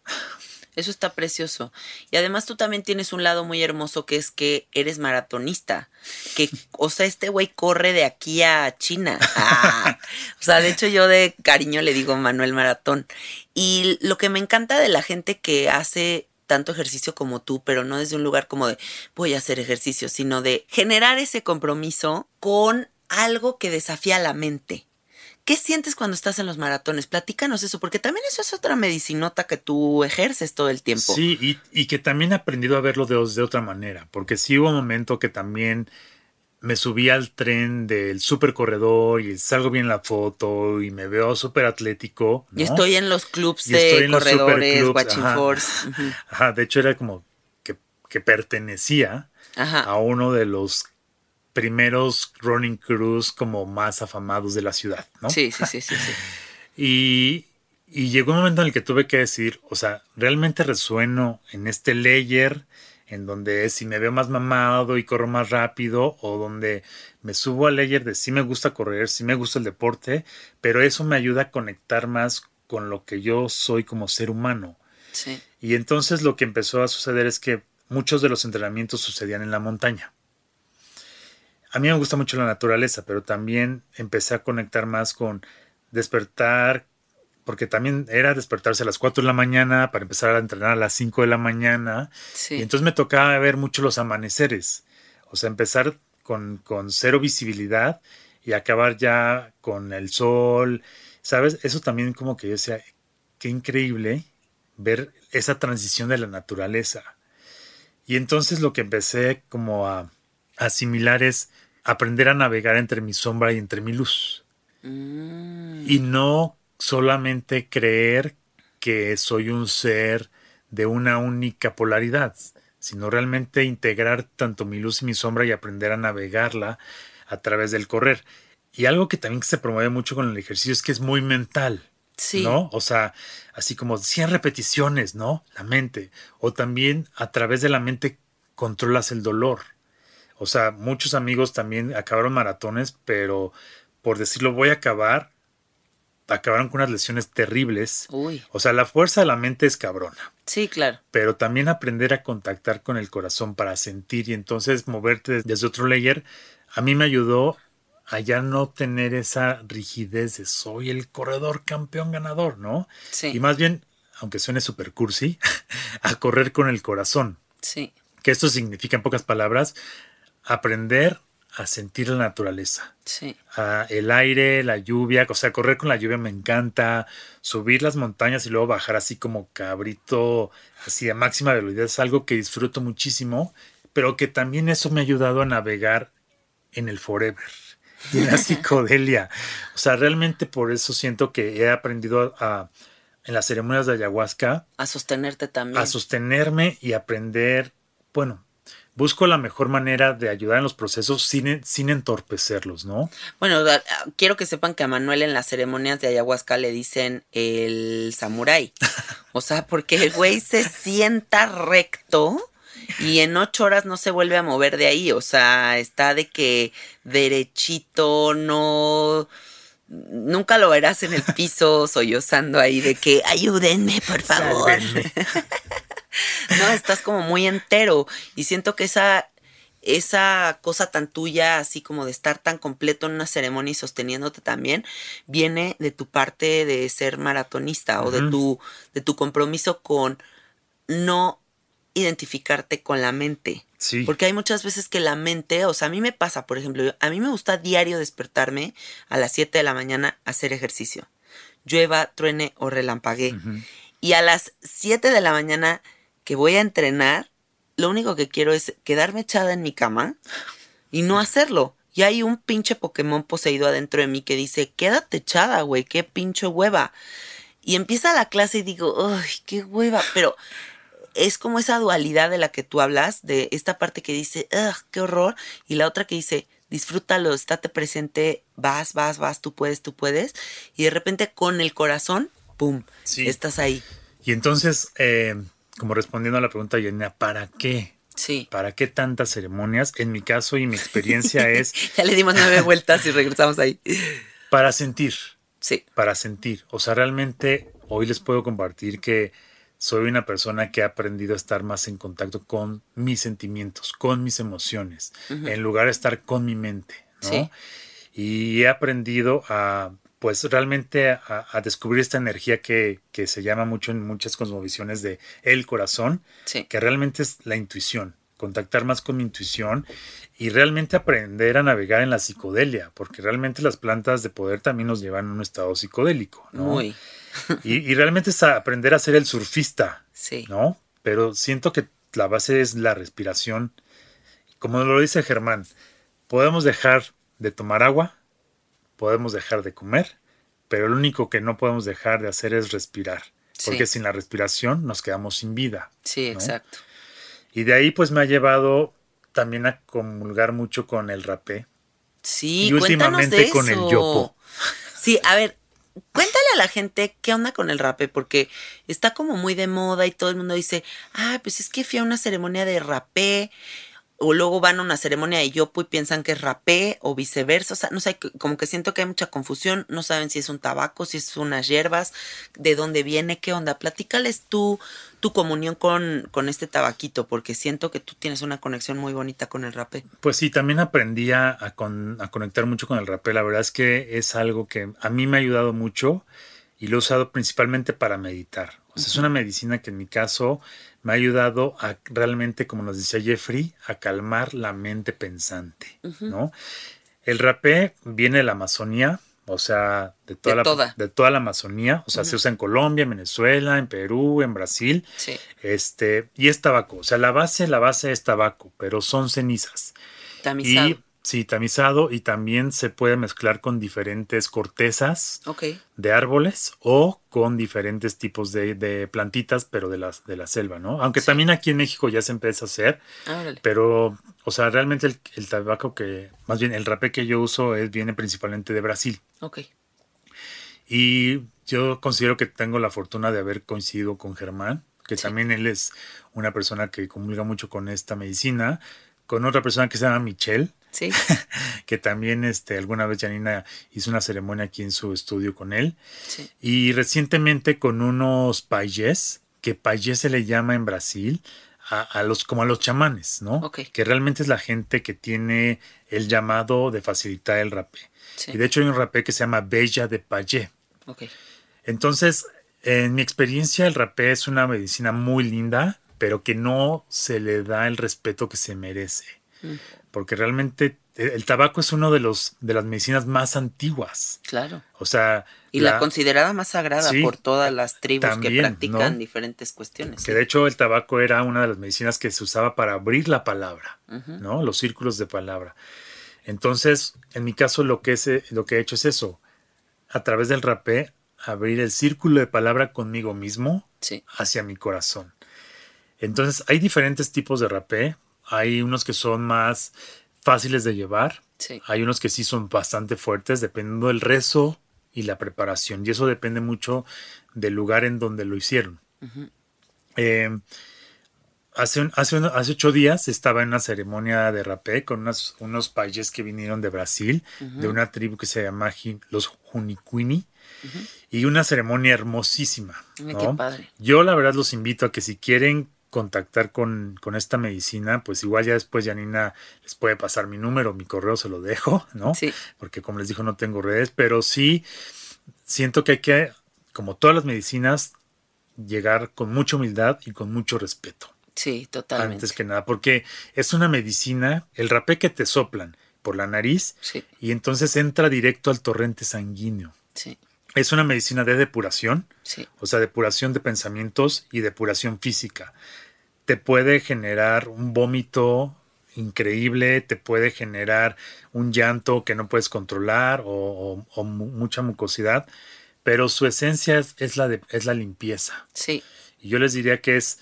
Eso está precioso. Y además tú también tienes un lado muy hermoso que es que eres maratonista. Que, o sea, este güey corre de aquí a China. Ah. o sea, de hecho yo de cariño le digo Manuel Maratón. Y lo que me encanta de la gente que hace tanto ejercicio como tú, pero no desde un lugar como de voy a hacer ejercicio, sino de generar ese compromiso con algo que desafía la mente. ¿Qué sientes cuando estás en los maratones? Platícanos eso, porque también eso es otra medicinota que tú ejerces todo el tiempo. Sí, y, que también he aprendido a verlo de, de, otra manera, porque sí hubo un momento que también me subí al tren del super corredor y salgo bien la foto y me veo súper atlético. Y estoy en los clubs de corredores, Watching Force. Ajá, de hecho era como que, que pertenecía a uno de los primeros running crews como más afamados de la ciudad, ¿no? Sí, sí, sí, sí. sí. y, y, llegó un momento en el que tuve que decir, o sea, realmente resueno en este layer en donde si me veo más mamado y corro más rápido o donde me subo al layer de si me gusta correr, si me gusta el deporte, pero eso me ayuda a conectar más con lo que yo soy como ser humano. Sí. Y entonces lo que empezó a suceder es que muchos de los entrenamientos sucedían en la montaña a mí me gusta mucho la naturaleza, pero también empecé a conectar más con despertar, porque también era despertarse a las 4 de la mañana para empezar a entrenar a las 5 de la mañana. Y entonces me tocaba ver mucho los amaneceres, o sea, empezar con, con cero visibilidad y acabar ya con el sol, ¿sabes? Eso también como que yo decía, qué increíble ver esa transición de la naturaleza. Y entonces lo que empecé como a asimilar es aprender a navegar entre mi sombra y entre mi luz. Mm. Y no solamente creer que soy un ser de una única polaridad, sino realmente integrar tanto mi luz y mi sombra y aprender a navegarla a través del correr. Y algo que también se promueve mucho con el ejercicio es que es muy mental. Sí. ¿No? O sea, así como 100 repeticiones, ¿no? La mente. O también a través de la mente controlas el dolor. O sea, muchos amigos también acabaron maratones, pero por decirlo, voy a acabar, acabaron con unas lesiones terribles. Uy. O sea, la fuerza de la mente es cabrona. Sí, claro. Pero también aprender a contactar con el corazón para sentir y entonces moverte desde otro layer, a mí me ayudó a ya no tener esa rigidez de soy el corredor campeón ganador, ¿no? Sí. Y más bien, aunque suene super cursi, a correr con el corazón. Sí. Que esto significa en pocas palabras aprender a sentir la naturaleza. Sí. el aire, la lluvia, o sea, correr con la lluvia me encanta, subir las montañas y luego bajar así como cabrito, así a máxima velocidad, es algo que disfruto muchísimo, pero que también eso me ha ayudado a navegar en el forever y en la psicodelia. O sea, realmente por eso siento que he aprendido a, en las ceremonias de ayahuasca. A sostenerte también. A sostenerme y aprender, bueno, busco la mejor manera de ayudar en los procesos sin, sin entorpecerlos, ¿no? Bueno, quiero que sepan que a Manuel en las ceremonias de ayahuasca le dicen el samurái. O sea, porque el güey se sienta recto y en ocho horas no se vuelve a mover de ahí. O sea, está de que derechito, no. Nunca lo verás en el piso sollozando ahí de que ayúdenme, por favor. no, estás como muy entero y siento que esa esa cosa tan tuya, así como de estar tan completo en una ceremonia y sosteniéndote también, viene de tu parte de ser maratonista o de tu, de tu compromiso con no identificarte con la mente. Sí. Porque hay muchas veces que la mente, o sea, a mí me pasa, por ejemplo, a mí me gusta diario despertarme a las 7 de la mañana a hacer ejercicio. Llueva, truene o relampaguee. Y a las 7 de la mañana que voy a entrenar, lo único que quiero es quedarme echada en mi cama y no hacerlo. Y hay un pinche Pokémon poseído adentro de mí que dice, quédate echada, güey, qué pinche hueva. Y empieza la clase y digo, ay, qué hueva. Pero es como esa dualidad de la que tú hablas, de esta parte que dice, ugh, qué horror, y la otra que dice, disfrútalo, estate presente, vas, vas, vas, tú puedes, tú puedes. Y de repente con el corazón, ¡pum! Estás ahí. Y entonces, eh, como respondiendo a la pregunta, Yanina, ¿para qué? Sí. ¿Para qué tantas ceremonias? En mi caso y mi experiencia es... ya le dimos nueve vueltas y regresamos ahí. Para sentir. Sí. Para sentir. O sea, realmente hoy les puedo compartir que soy una persona que ha aprendido a estar más en contacto con mis sentimientos, con mis emociones, en lugar de estar con mi mente, ¿no? Y he aprendido a, pues realmente a, descubrir esta energía que, que, se llama mucho en muchas cosmovisiones de el corazón, que realmente es la intuición, contactar más con mi intuición y realmente aprender a navegar en la psicodelia, porque realmente las plantas de poder también nos llevan a un estado psicodélico, ¿no? Muy. y, realmente es aprender a ser el surfista, sí. ¿no? Pero siento que la base es la respiración. Como lo dice Germán, podemos dejar de tomar agua, podemos dejar de comer, pero lo único que no podemos dejar de hacer es respirar, porque sin la respiración nos quedamos sin vida. Sí, exacto. Y de ahí pues me ha llevado también a comulgar mucho con el rapé. Sí, y últimamente con el yopo. Sí, a ver, cuéntale a la gente qué onda con el rapé, porque está como muy de moda y todo el mundo dice, ah, pues es que fui a una ceremonia de rapé o luego van a una ceremonia de yopo y piensan que es rapé o viceversa, o sea, no sé, como que siento que hay mucha confusión, no saben si es un tabaco, si es unas hierbas, de dónde viene, qué onda, platícales tú tu comunión con, con este tabaquito, porque siento que tú tienes una conexión muy bonita con el rapé. Pues sí, también aprendí a, a conectar mucho con el rapé, la verdad es que es algo que a mí me ha ayudado mucho y lo he usado principalmente para meditar, o sea, es una medicina que en mi caso me ha ayudado a realmente, como nos decía Jeffrey, a calmar la mente pensante, ¿no? El rapé viene de la Amazonía, o sea, de toda, la, De toda la Amazonía, o sea, se usa en Colombia, en Venezuela, en Perú, en Brasil, sí. este, y es tabaco, o sea, la base, la base es tabaco, pero son cenizas. Tamizado. Sí, tamizado y también se puede mezclar con diferentes cortezas de árboles o con diferentes tipos de, plantitas, pero de, las, de la selva, ¿no? Aunque también aquí en México ya se empieza a hacer, pero, o sea, realmente el, tabaco que, más bien el rapé que yo uso es, viene principalmente de Brasil. Ok. Y yo considero que tengo la fortuna de haber coincidido con Germán, que también él es una persona que comulga mucho con esta medicina, con otra persona que se llama Michelle Sí. que también este, alguna vez Janina hizo una ceremonia aquí en su estudio con él. Y recientemente con unos payés, que payés se le llama en Brasil, a, los, como a los chamanes, ¿no? Que realmente es la gente que tiene el llamado de facilitar el rapé. Y de hecho hay un rapé que se llama Bella de Payé. Entonces, en mi experiencia, el rapé es una medicina muy linda, pero que no se le da el respeto que se merece. Mm porque realmente eh, el tabaco es uno de los de las medicinas más antiguas. Claro. O sea, y la, considerada más sagrada por todas las tribus que practican diferentes cuestiones. Que de hecho el tabaco era una de las medicinas que se usaba para abrir la palabra, ¿no? Los círculos de palabra. Entonces, en mi caso lo que es, lo que he hecho es eso, a través del rapé abrir el círculo de palabra conmigo mismo hacia mi corazón. Entonces, hay diferentes tipos de rapé hay unos que son más fáciles de llevar. Hay unos que sí son bastante fuertes, dependiendo del rezo y la preparación. Y eso depende mucho del lugar en donde lo hicieron. Em, hace, hace, hace, ocho días estaba en una ceremonia de rapé con unos payes que vinieron de Brasil, de una tribu que se llama los Juniquini. Y una ceremonia hermosísima. Yo la verdad los invito a que si quieren contactar con, con, esta medicina, pues igual ya después Janina les puede pasar mi número, mi correo se lo dejo, ¿no? Sí. Porque como les dijo no tengo redes, pero sí siento que hay que, como todas las medicinas, llegar con mucha humildad y con mucho respeto. Sí, totalmente. Antes que nada, porque es una medicina, el rapé que te soplan por la nariz y entonces entra directo al torrente sanguíneo. Sí. Es una medicina de depuración, o sea, depuración de pensamientos y depuración física. Te puede generar un vómito increíble, te puede generar un llanto que no puedes controlar o, mucha mucosidad, pero su esencia es, la, de, es la limpieza. Sí. Y yo les diría que es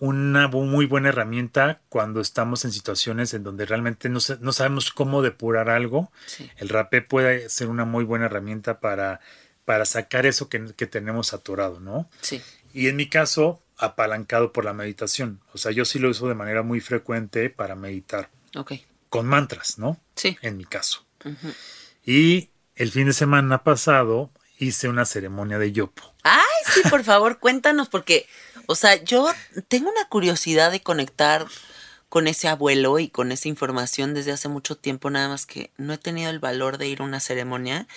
una muy buena herramienta cuando estamos en situaciones en donde realmente no, no sabemos cómo depurar algo. El rapé puede ser una muy buena herramienta para para sacar eso que, tenemos atorado, ¿no? Sí. Y en mi caso, apalancado por la meditación. O sea, yo sí lo uso de manera muy frecuente para meditar. Ok. Con mantras, ¿no? Sí. En mi caso. Y el fin de semana pasado hice una ceremonia de yopo. Ay, sí, por favor, cuéntanos, porque, O sea, yo tengo una curiosidad de conectar con ese abuelo y con esa información desde hace mucho tiempo, nada más que no he tenido el valor de ir a una ceremonia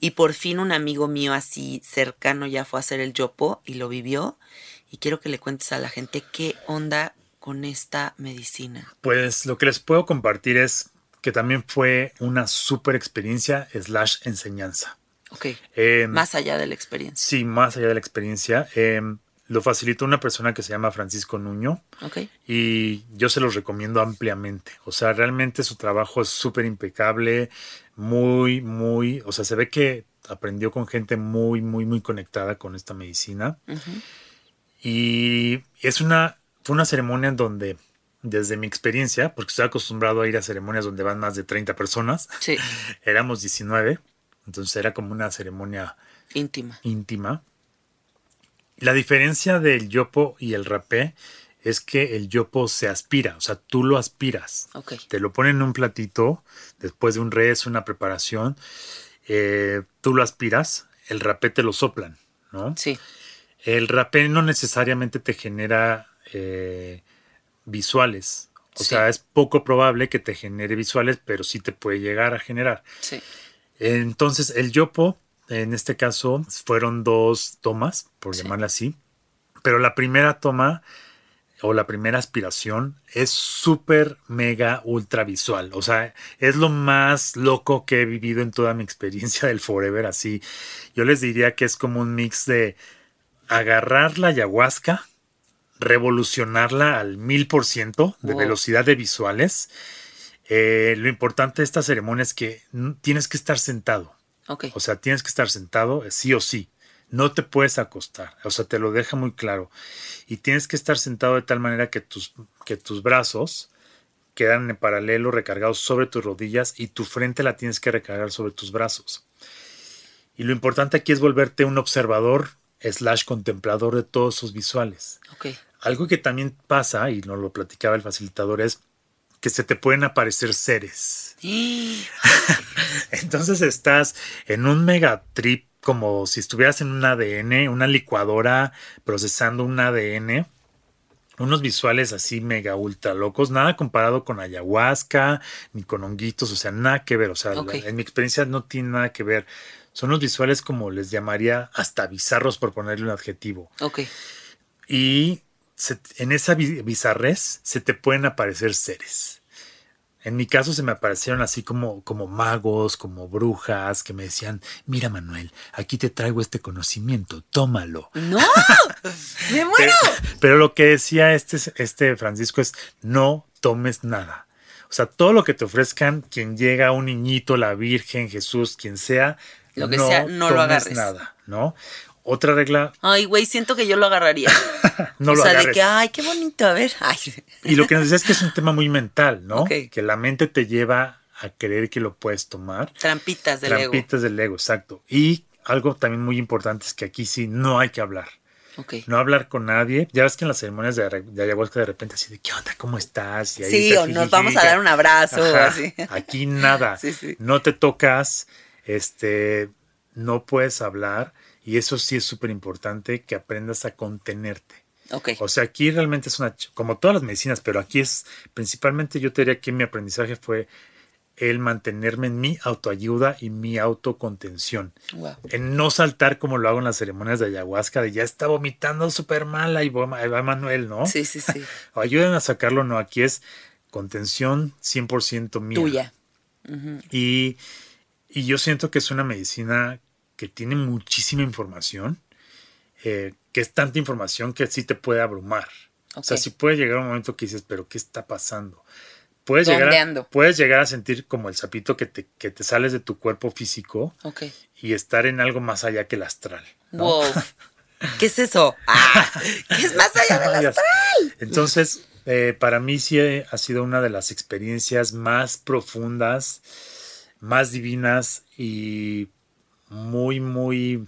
y por fin un amigo mío así cercano ya fue a hacer el yopo y lo vivió y quiero que le cuentes a la gente qué onda con esta medicina. Pues lo que les puedo compartir es que también fue una super experiencia slash enseñanza. Ok. Eh, más allá de la experiencia. Sí, más allá de la experiencia. Eh, lo facilitó una persona que se llama Francisco Nuño. Okay. Y yo se los recomiendo ampliamente. O sea, realmente su trabajo es súper impecable, muy, muy, o sea, se ve que aprendió con gente muy, muy, muy conectada con esta medicina. Y es una, fue una ceremonia en donde, desde mi experiencia, porque estoy acostumbrado a ir a ceremonias donde van más de 30 personas, sí. éramos 19, entonces era como una ceremonia íntima. íntima la diferencia del yopo y el rapé es que el yopo se aspira, o sea, tú lo aspiras. Te lo ponen en un platito después de un res, una preparación. Eh, tú lo aspiras, el rapé te lo soplan, ¿no? Sí. El rapé no necesariamente te genera eh, visuales. O sea, es poco probable que te genere visuales, pero sí te puede llegar a generar. Sí. Entonces, el yopo en este caso fueron dos tomas, por llamarla así. Pero la primera toma o la primera aspiración es súper, mega, ultra visual. O sea, es lo más loco que he vivido en toda mi experiencia del Forever. Así, yo les diría que es como un mix de agarrar la ayahuasca, revolucionarla al mil por ciento de velocidad de visuales. Eh, lo importante de esta ceremonia es que tienes que estar sentado. O sea, tienes que estar sentado sí o sí. No te puedes acostar. O sea, te lo deja muy claro. Y tienes que estar sentado de tal manera que tus, que tus brazos quedan en paralelo, recargados sobre tus rodillas y tu frente la tienes que recargar sobre tus brazos. Y lo importante aquí es volverte un observador slash contemplador de todos esos visuales. Algo que también pasa, y nos lo platicaba el facilitador, es que se te pueden aparecer seres. Entonces estás en un mega trip como si estuvieras en un ADN, una licuadora procesando un ADN. Unos visuales así mega ultra locos, nada comparado con ayahuasca ni con honguitos, o sea, nada que ver, o sea, en mi experiencia no tiene nada que ver. Son los visuales como les llamaría hasta bizarros por ponerle un adjetivo. Ok. Y en esa bizarrez se te pueden aparecer seres. En mi caso se me aparecieron así como, como magos, como brujas, que me decían, mira Manuel, aquí te traigo este conocimiento, tómalo. No, me muero. Pero, lo que decía este, este Francisco es, no tomes nada. O sea, todo lo que te ofrezcan, quien llega, un niñito, la Virgen, Jesús, quien sea, lo que no sea, no lo agarres. nada, ¿no? Otra regla. Ay, güey, siento que yo lo agarraría. no o sea, de que, ay, qué bonito, a ver. Y lo que nos dice es que es un tema muy mental, ¿no? Que la mente te lleva a creer que lo puedes tomar. Trampitas del ego. Trampitas del ego, exacto. Y algo también muy importante es que aquí sí no hay que hablar. Okay. No hablar con nadie. Ya ves que en las ceremonias de, de, ayahuasca de repente así de ¿qué onda? ¿Cómo estás? Y ahí sí, o nos vamos a dar un abrazo. Así. Aquí nada. sí, sí. No te tocas, este, no puedes hablar y eso sí es súper importante que aprendas a contenerte. Okay. O sea, aquí realmente es una, como todas las medicinas, pero aquí es principalmente yo te diría que mi aprendizaje fue el mantenerme en mi autoayuda y mi autocontención. Wow. En no saltar como lo hago en las ceremonias de ayahuasca, de ya está vomitando súper mal, ahí va, Manuel, ¿no? Sí, sí, sí. ayuden a sacarlo, no, aquí es contención 100% mía. Tuya. y, y yo siento que es una medicina que tiene muchísima información, eh, que es tanta información que sí te puede abrumar. O sea, sí puede llegar un momento que dices, pero ¿qué está pasando? Puedes llegar, a, puedes llegar a sentir como el sapito que te, que te sales de tu cuerpo físico y estar en algo más allá que el astral. Wow. ¿Qué es eso? Ah, ¿Qué es más allá del astral? Entonces, eh, para mí sí ha sido una de las experiencias más profundas, más divinas y muy, muy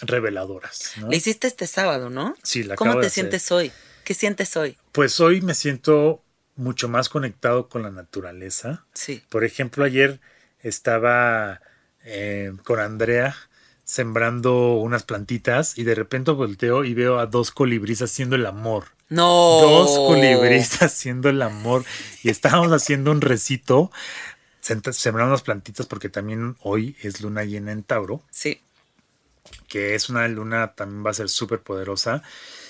reveladoras. ¿no? Hiciste este sábado, ¿no? Sí, la ¿Cómo te sientes hoy? ¿Qué sientes hoy? Pues hoy me siento mucho más conectado con la naturaleza. Sí. Por ejemplo, ayer estaba eh, con Andrea sembrando unas plantitas y de repente volteo y veo a dos colibríes haciendo el amor. No. Dos colibríes haciendo el amor y estábamos haciendo un recito, sembrando unas plantitas porque también hoy es luna llena en Tauro, Sí, que es una luna también va a ser súper poderosa,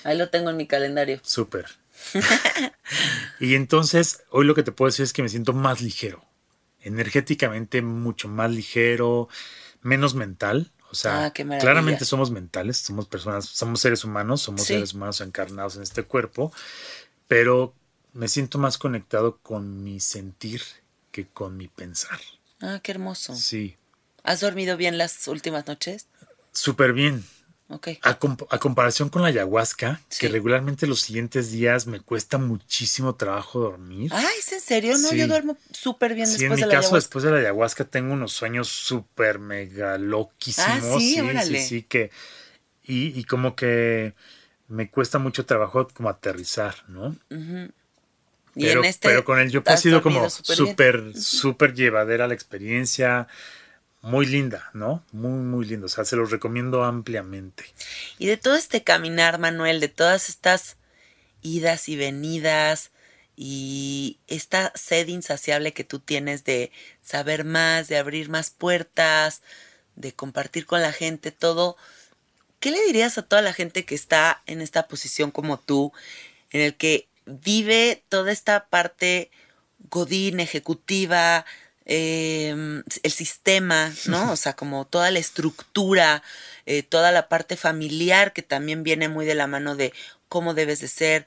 ahí lo tengo en mi calendario. súper. y entonces hoy lo que te puedo decir es que me siento más ligero, energéticamente mucho más ligero, menos mental. O sea, Ah, claramente somos mentales, somos personas, somos seres humanos, somos Sí. seres humanos encarnados en este cuerpo, pero me siento más conectado con mi sentir que con mi pensar. Ah, qué hermoso. Sí, ¿Has dormido bien las últimas noches? súper bien. Ok. A, comp- a comparación con la ayahuasca, Sí. que regularmente los siguientes días me cuesta muchísimo trabajo dormir. Ah, ¿es en serio? No, Sí. yo duermo súper bien Sí, en después mi de la caso, ayahuasca. después de la ayahuasca, tengo unos sueños súper mega loquísimos. Ah, sí, sí, sí, que. Y, y como que me cuesta mucho trabajo como aterrizar, ¿no? Ujú. Y Pero, en este. pero con el yoga ha sido como súper, súper llevadera la experiencia. Muy linda, ¿no? Muy, muy linda. O sea, se los recomiendo ampliamente. Y de todo este caminar, Manuel, de todas estas idas y venidas y esta sed insaciable que tú tienes de saber más, de abrir más puertas, de compartir con la gente todo, ¿qué le dirías a toda la gente que está en esta posición como tú, en el que vive toda esta parte godín, ejecutiva, eh, el sistema, ¿no? O sea, como toda la estructura, eh, toda la parte familiar que también viene muy de la mano de cómo debes de ser,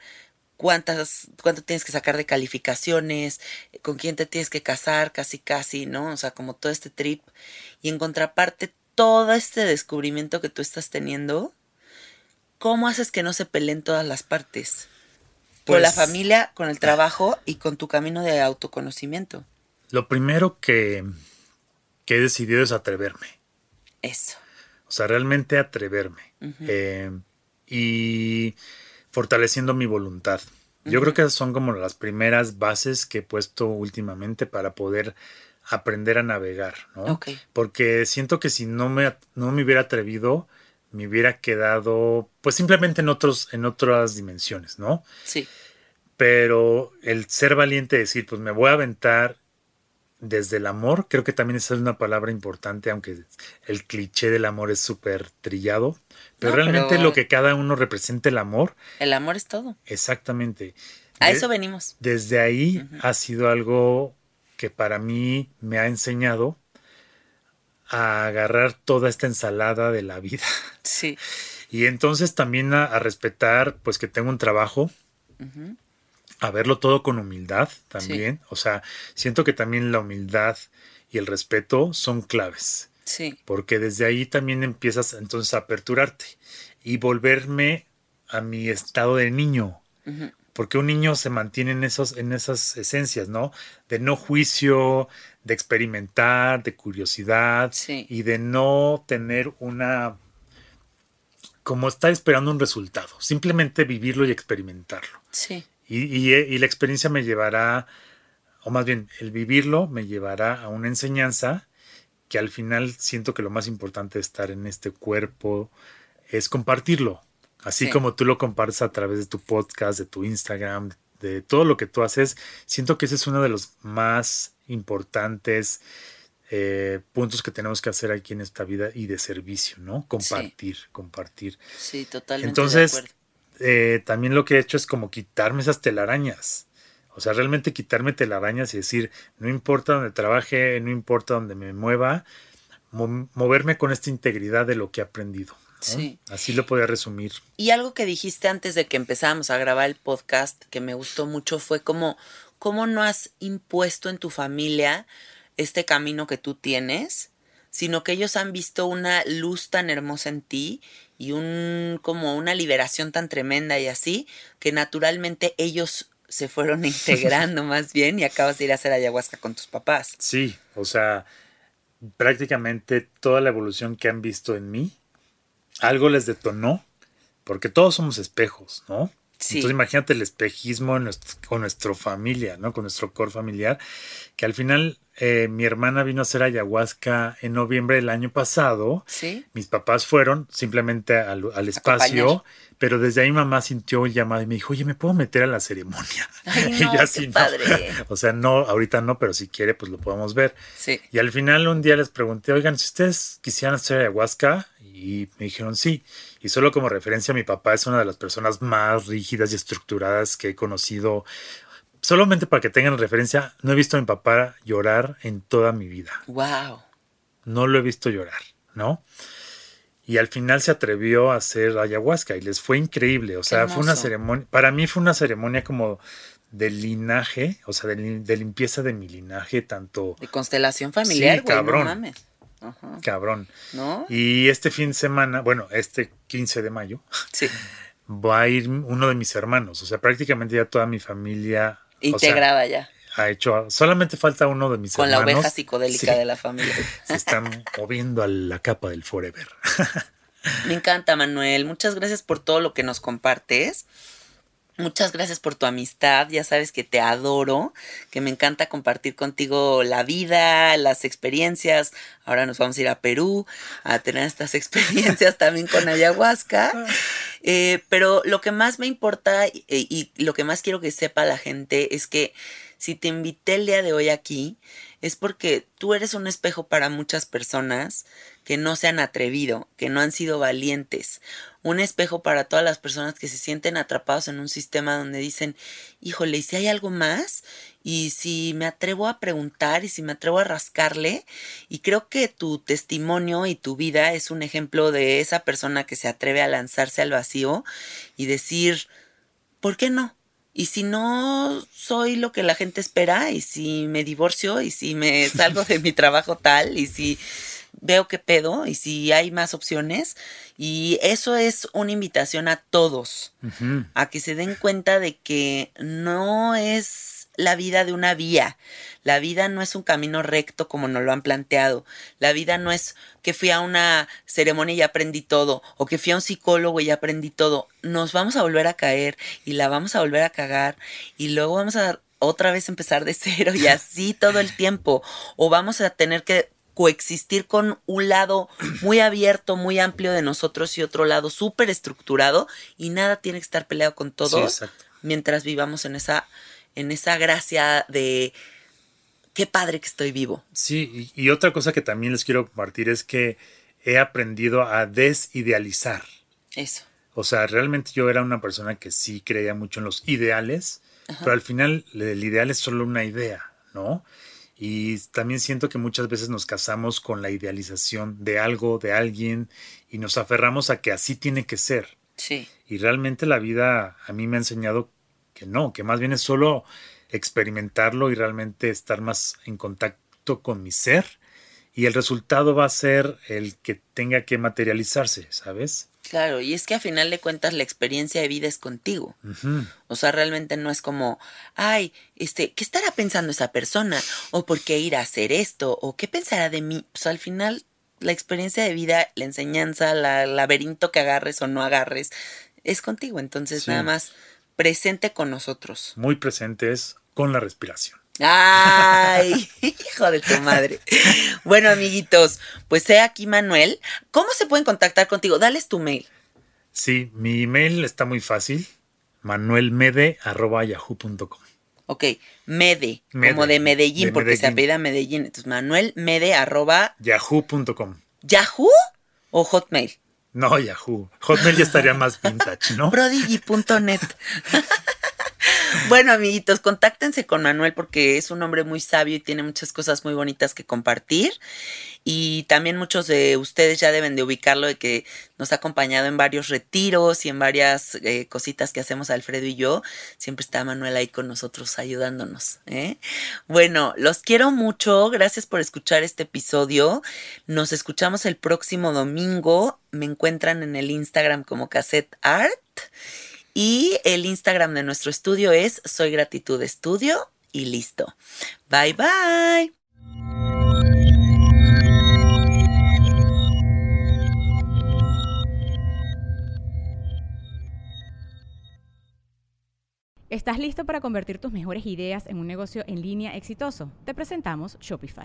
cuántas, cuánto tienes que sacar de calificaciones, con quién te tienes que casar, casi casi, ¿no? O sea, como todo este trip. Y en contraparte, todo este descubrimiento que tú estás teniendo, ¿cómo haces que no se peleen todas las partes? Con la Pues- familia, con el trabajo y con tu camino de autoconocimiento. Lo primero que, que he decidido es atreverme. Eso. O sea, realmente atreverme. Eh, y fortaleciendo mi voluntad. Yo creo que esas son como las primeras bases que he puesto últimamente para poder aprender a navegar, ¿no? Ok. Porque siento que si no me, no me hubiera atrevido, me hubiera quedado, pues simplemente en otros, en otras dimensiones, ¿no? Sí. Pero el ser valiente, decir, pues me voy a aventar desde el amor, creo que también esa es una palabra importante, aunque el cliché del amor es súper trillado, pero No, realmente pero- lo que cada uno representa el amor, El amor es todo. exactamente. A De- eso venimos. Desde ahí ha sido algo que para mí me ha enseñado a agarrar toda esta ensalada de la vida. Sí. Y entonces también a, a respetar, pues que tengo un trabajo, a verlo todo con humildad también. O sea, siento que también la humildad y el respeto son claves, Sí. porque desde ahí también empiezas entonces a aperturarte y volverme a mi estado de niño. Ujú. Porque un niño se mantiene en, esos, en esas esencias, ¿no? De no juicio, de experimentar, de curiosidad Sí. y de no tener una como estar esperando un resultado, simplemente vivirlo y experimentarlo. Sí. Y, y- y la experiencia me llevará, o más bien, el vivirlo me llevará a una enseñanza que al final siento que lo más importante de estar en este cuerpo es compartirlo. Así Sí. como tú lo compartes a través de tu podcast, de tu Instagram, de todo lo que tú haces, siento que ese es uno de los más importantes eh, puntos que tenemos que hacer aquí en esta vida y de servicio, ¿no? Compartir, compartir. Sí, totalmente. Entonces, eh, también lo que he hecho es como quitarme esas telarañas. O sea, realmente quitarme telarañas y decir, no importa donde trabaje, no importa donde me mueva, mo- moverme con esta integridad de lo que he aprendido. Sí. Así lo podría resumir. Y algo que dijiste antes de que empezáramos a grabar el podcast que me gustó mucho fue como, ¿cómo no has impuesto en tu familia este camino que tú tienes? Sino que ellos han visto una luz tan hermosa en ti y un como una liberación tan tremenda y así, que naturalmente ellos se fueron integrando más bien y acabas de ir a hacer ayahuasca con tus papás. Sí, o sea, prácticamente toda la evolución que han visto en mí, algo les detonó, porque todos somos espejos, ¿no? Entonces imagínate el espejismo con nuestra familia, ¿no? Con nuestro core familiar, que al final eh, mi hermana vino a hacer ayahuasca en noviembre del año pasado. Sí. Mis papás fueron simplemente al, espacio, pero desde ahí mamá sintió el llamado y me dijo, oye, ¿me puedo meter a la ceremonia? Ay, no, qué padre. O sea, no, ahorita no, pero si quiere, pues lo podemos ver. Sí. Y al final un día les pregunté, oigan, si ustedes quisieran hacer ayahuasca, y me dijeron sí. Y solo como referencia, mi papá es una de las personas más rígidas y estructuradas que he conocido solamente para que tengan referencia, no he visto a mi papá llorar en toda mi vida. Wow. No lo he visto llorar, ¿no? Y al final se atrevió a hacer ayahuasca y les fue increíble. O sea, fue una ceremonia, para mí fue una ceremonia como de linaje, o sea, de, limpieza de mi linaje, tanto... De constelación familiar, sí, cabrón. No mames. Cabrón. ¿No? Y este fin de semana, bueno, este 15 de mayo, sí. va a ir uno de mis hermanos. O sea, prácticamente ya toda mi familia Integrada ya. Ha hecho, solamente falta uno de mis Con hermanos. Con la oveja psicodélica de la familia. Se están moviendo a la capa del forever. Me encanta, Manuel. Muchas gracias por todo lo que nos compartes. Muchas gracias por tu amistad, ya sabes que te adoro, que me encanta compartir contigo la vida, las experiencias. Ahora nos vamos a ir a Perú a tener estas experiencias también con ayahuasca. Eh, pero lo que más me importa y, y lo que más quiero que sepa la gente es que si te invité el día de hoy aquí, es porque tú eres un espejo para muchas personas que no se han atrevido, que no han sido valientes. Un espejo para todas las personas que se sienten atrapados en un sistema donde dicen, híjole, ¿y si hay algo más? Y si me atrevo a preguntar y si me atrevo a rascarle. Y creo que tu testimonio y tu vida es un ejemplo de esa persona que se atreve a lanzarse al vacío y decir, ¿por qué no? Y si no soy lo que la gente espera, y si me divorcio, y si me salgo de mi trabajo tal, y si veo qué pedo, y si hay más opciones, y eso es una invitación a todos, a que se den cuenta de que no es la vida de una vía. La vida no es un camino recto como nos lo han planteado. La vida no es que fui a una ceremonia y aprendí todo, o que fui a un psicólogo y aprendí todo. Nos vamos a volver a caer y la vamos a volver a cagar y luego vamos a otra vez empezar de cero y así todo el tiempo. O vamos a tener que coexistir con un lado muy abierto, muy amplio de nosotros y otro lado súper estructurado y nada tiene que estar peleado con todo mientras vivamos en esa en esa gracia de qué padre que estoy vivo. Sí, y, otra cosa que también les quiero compartir es que he aprendido a desidealizar. Eso. O sea, realmente yo era una persona que sí creía mucho en los ideales, pero al final el ideal es solo una idea, ¿no? Y también siento que muchas veces nos casamos con la idealización de algo, de alguien, y nos aferramos a que así tiene que ser. Sí. Y realmente la vida a mí me ha enseñado que no, que más bien es solo experimentarlo y realmente estar más en contacto con mi ser y el resultado va a ser el que tenga que materializarse, ¿sabes? Claro, y es que a final de cuentas la experiencia de vida es contigo. O sea, realmente no es como, ay, este, ¿qué estará pensando esa persona? ¿O por qué ir a hacer esto? ¿O qué pensará de mí? Pues al final la experiencia de vida, la enseñanza, la, el laberinto que agarres o no agarres, es contigo. Entonces nada más presente con nosotros. Muy presentes con la respiración. Ay, hijo de tu madre. Bueno, amiguitos, pues sé aquí Manuel. ¿Cómo se pueden contactar contigo? Dales tu mail. Sí, mi email está muy fácil. manuelmede.yahoo.com Ok, Mede, como de Medellín, porque se apellida Medellín. Entonces, manuelmede yahoo.com. ¿Yahoo o Hotmail? No, Yahoo. Hotmail ya estaría más vintage, ¿no? Prodigy.net. Bueno, amiguitos, contáctense con Manuel porque es un hombre muy sabio y tiene muchas cosas muy bonitas que compartir. Y también muchos de ustedes ya deben de ubicarlo de que nos ha acompañado en varios retiros y en varias eh, cositas que hacemos Alfredo y yo. Siempre está Manuel ahí con nosotros ayudándonos. ¿eh? Bueno, los quiero mucho. Gracias por escuchar este episodio. Nos escuchamos el próximo domingo. Me encuentran en el Instagram como Cassette Art. Y el Instagram de nuestro estudio es Soy Gratitud Estudio y listo. Bye bye. ¿Estás listo para convertir tus mejores ideas en un negocio en línea exitoso? Te presentamos Shopify.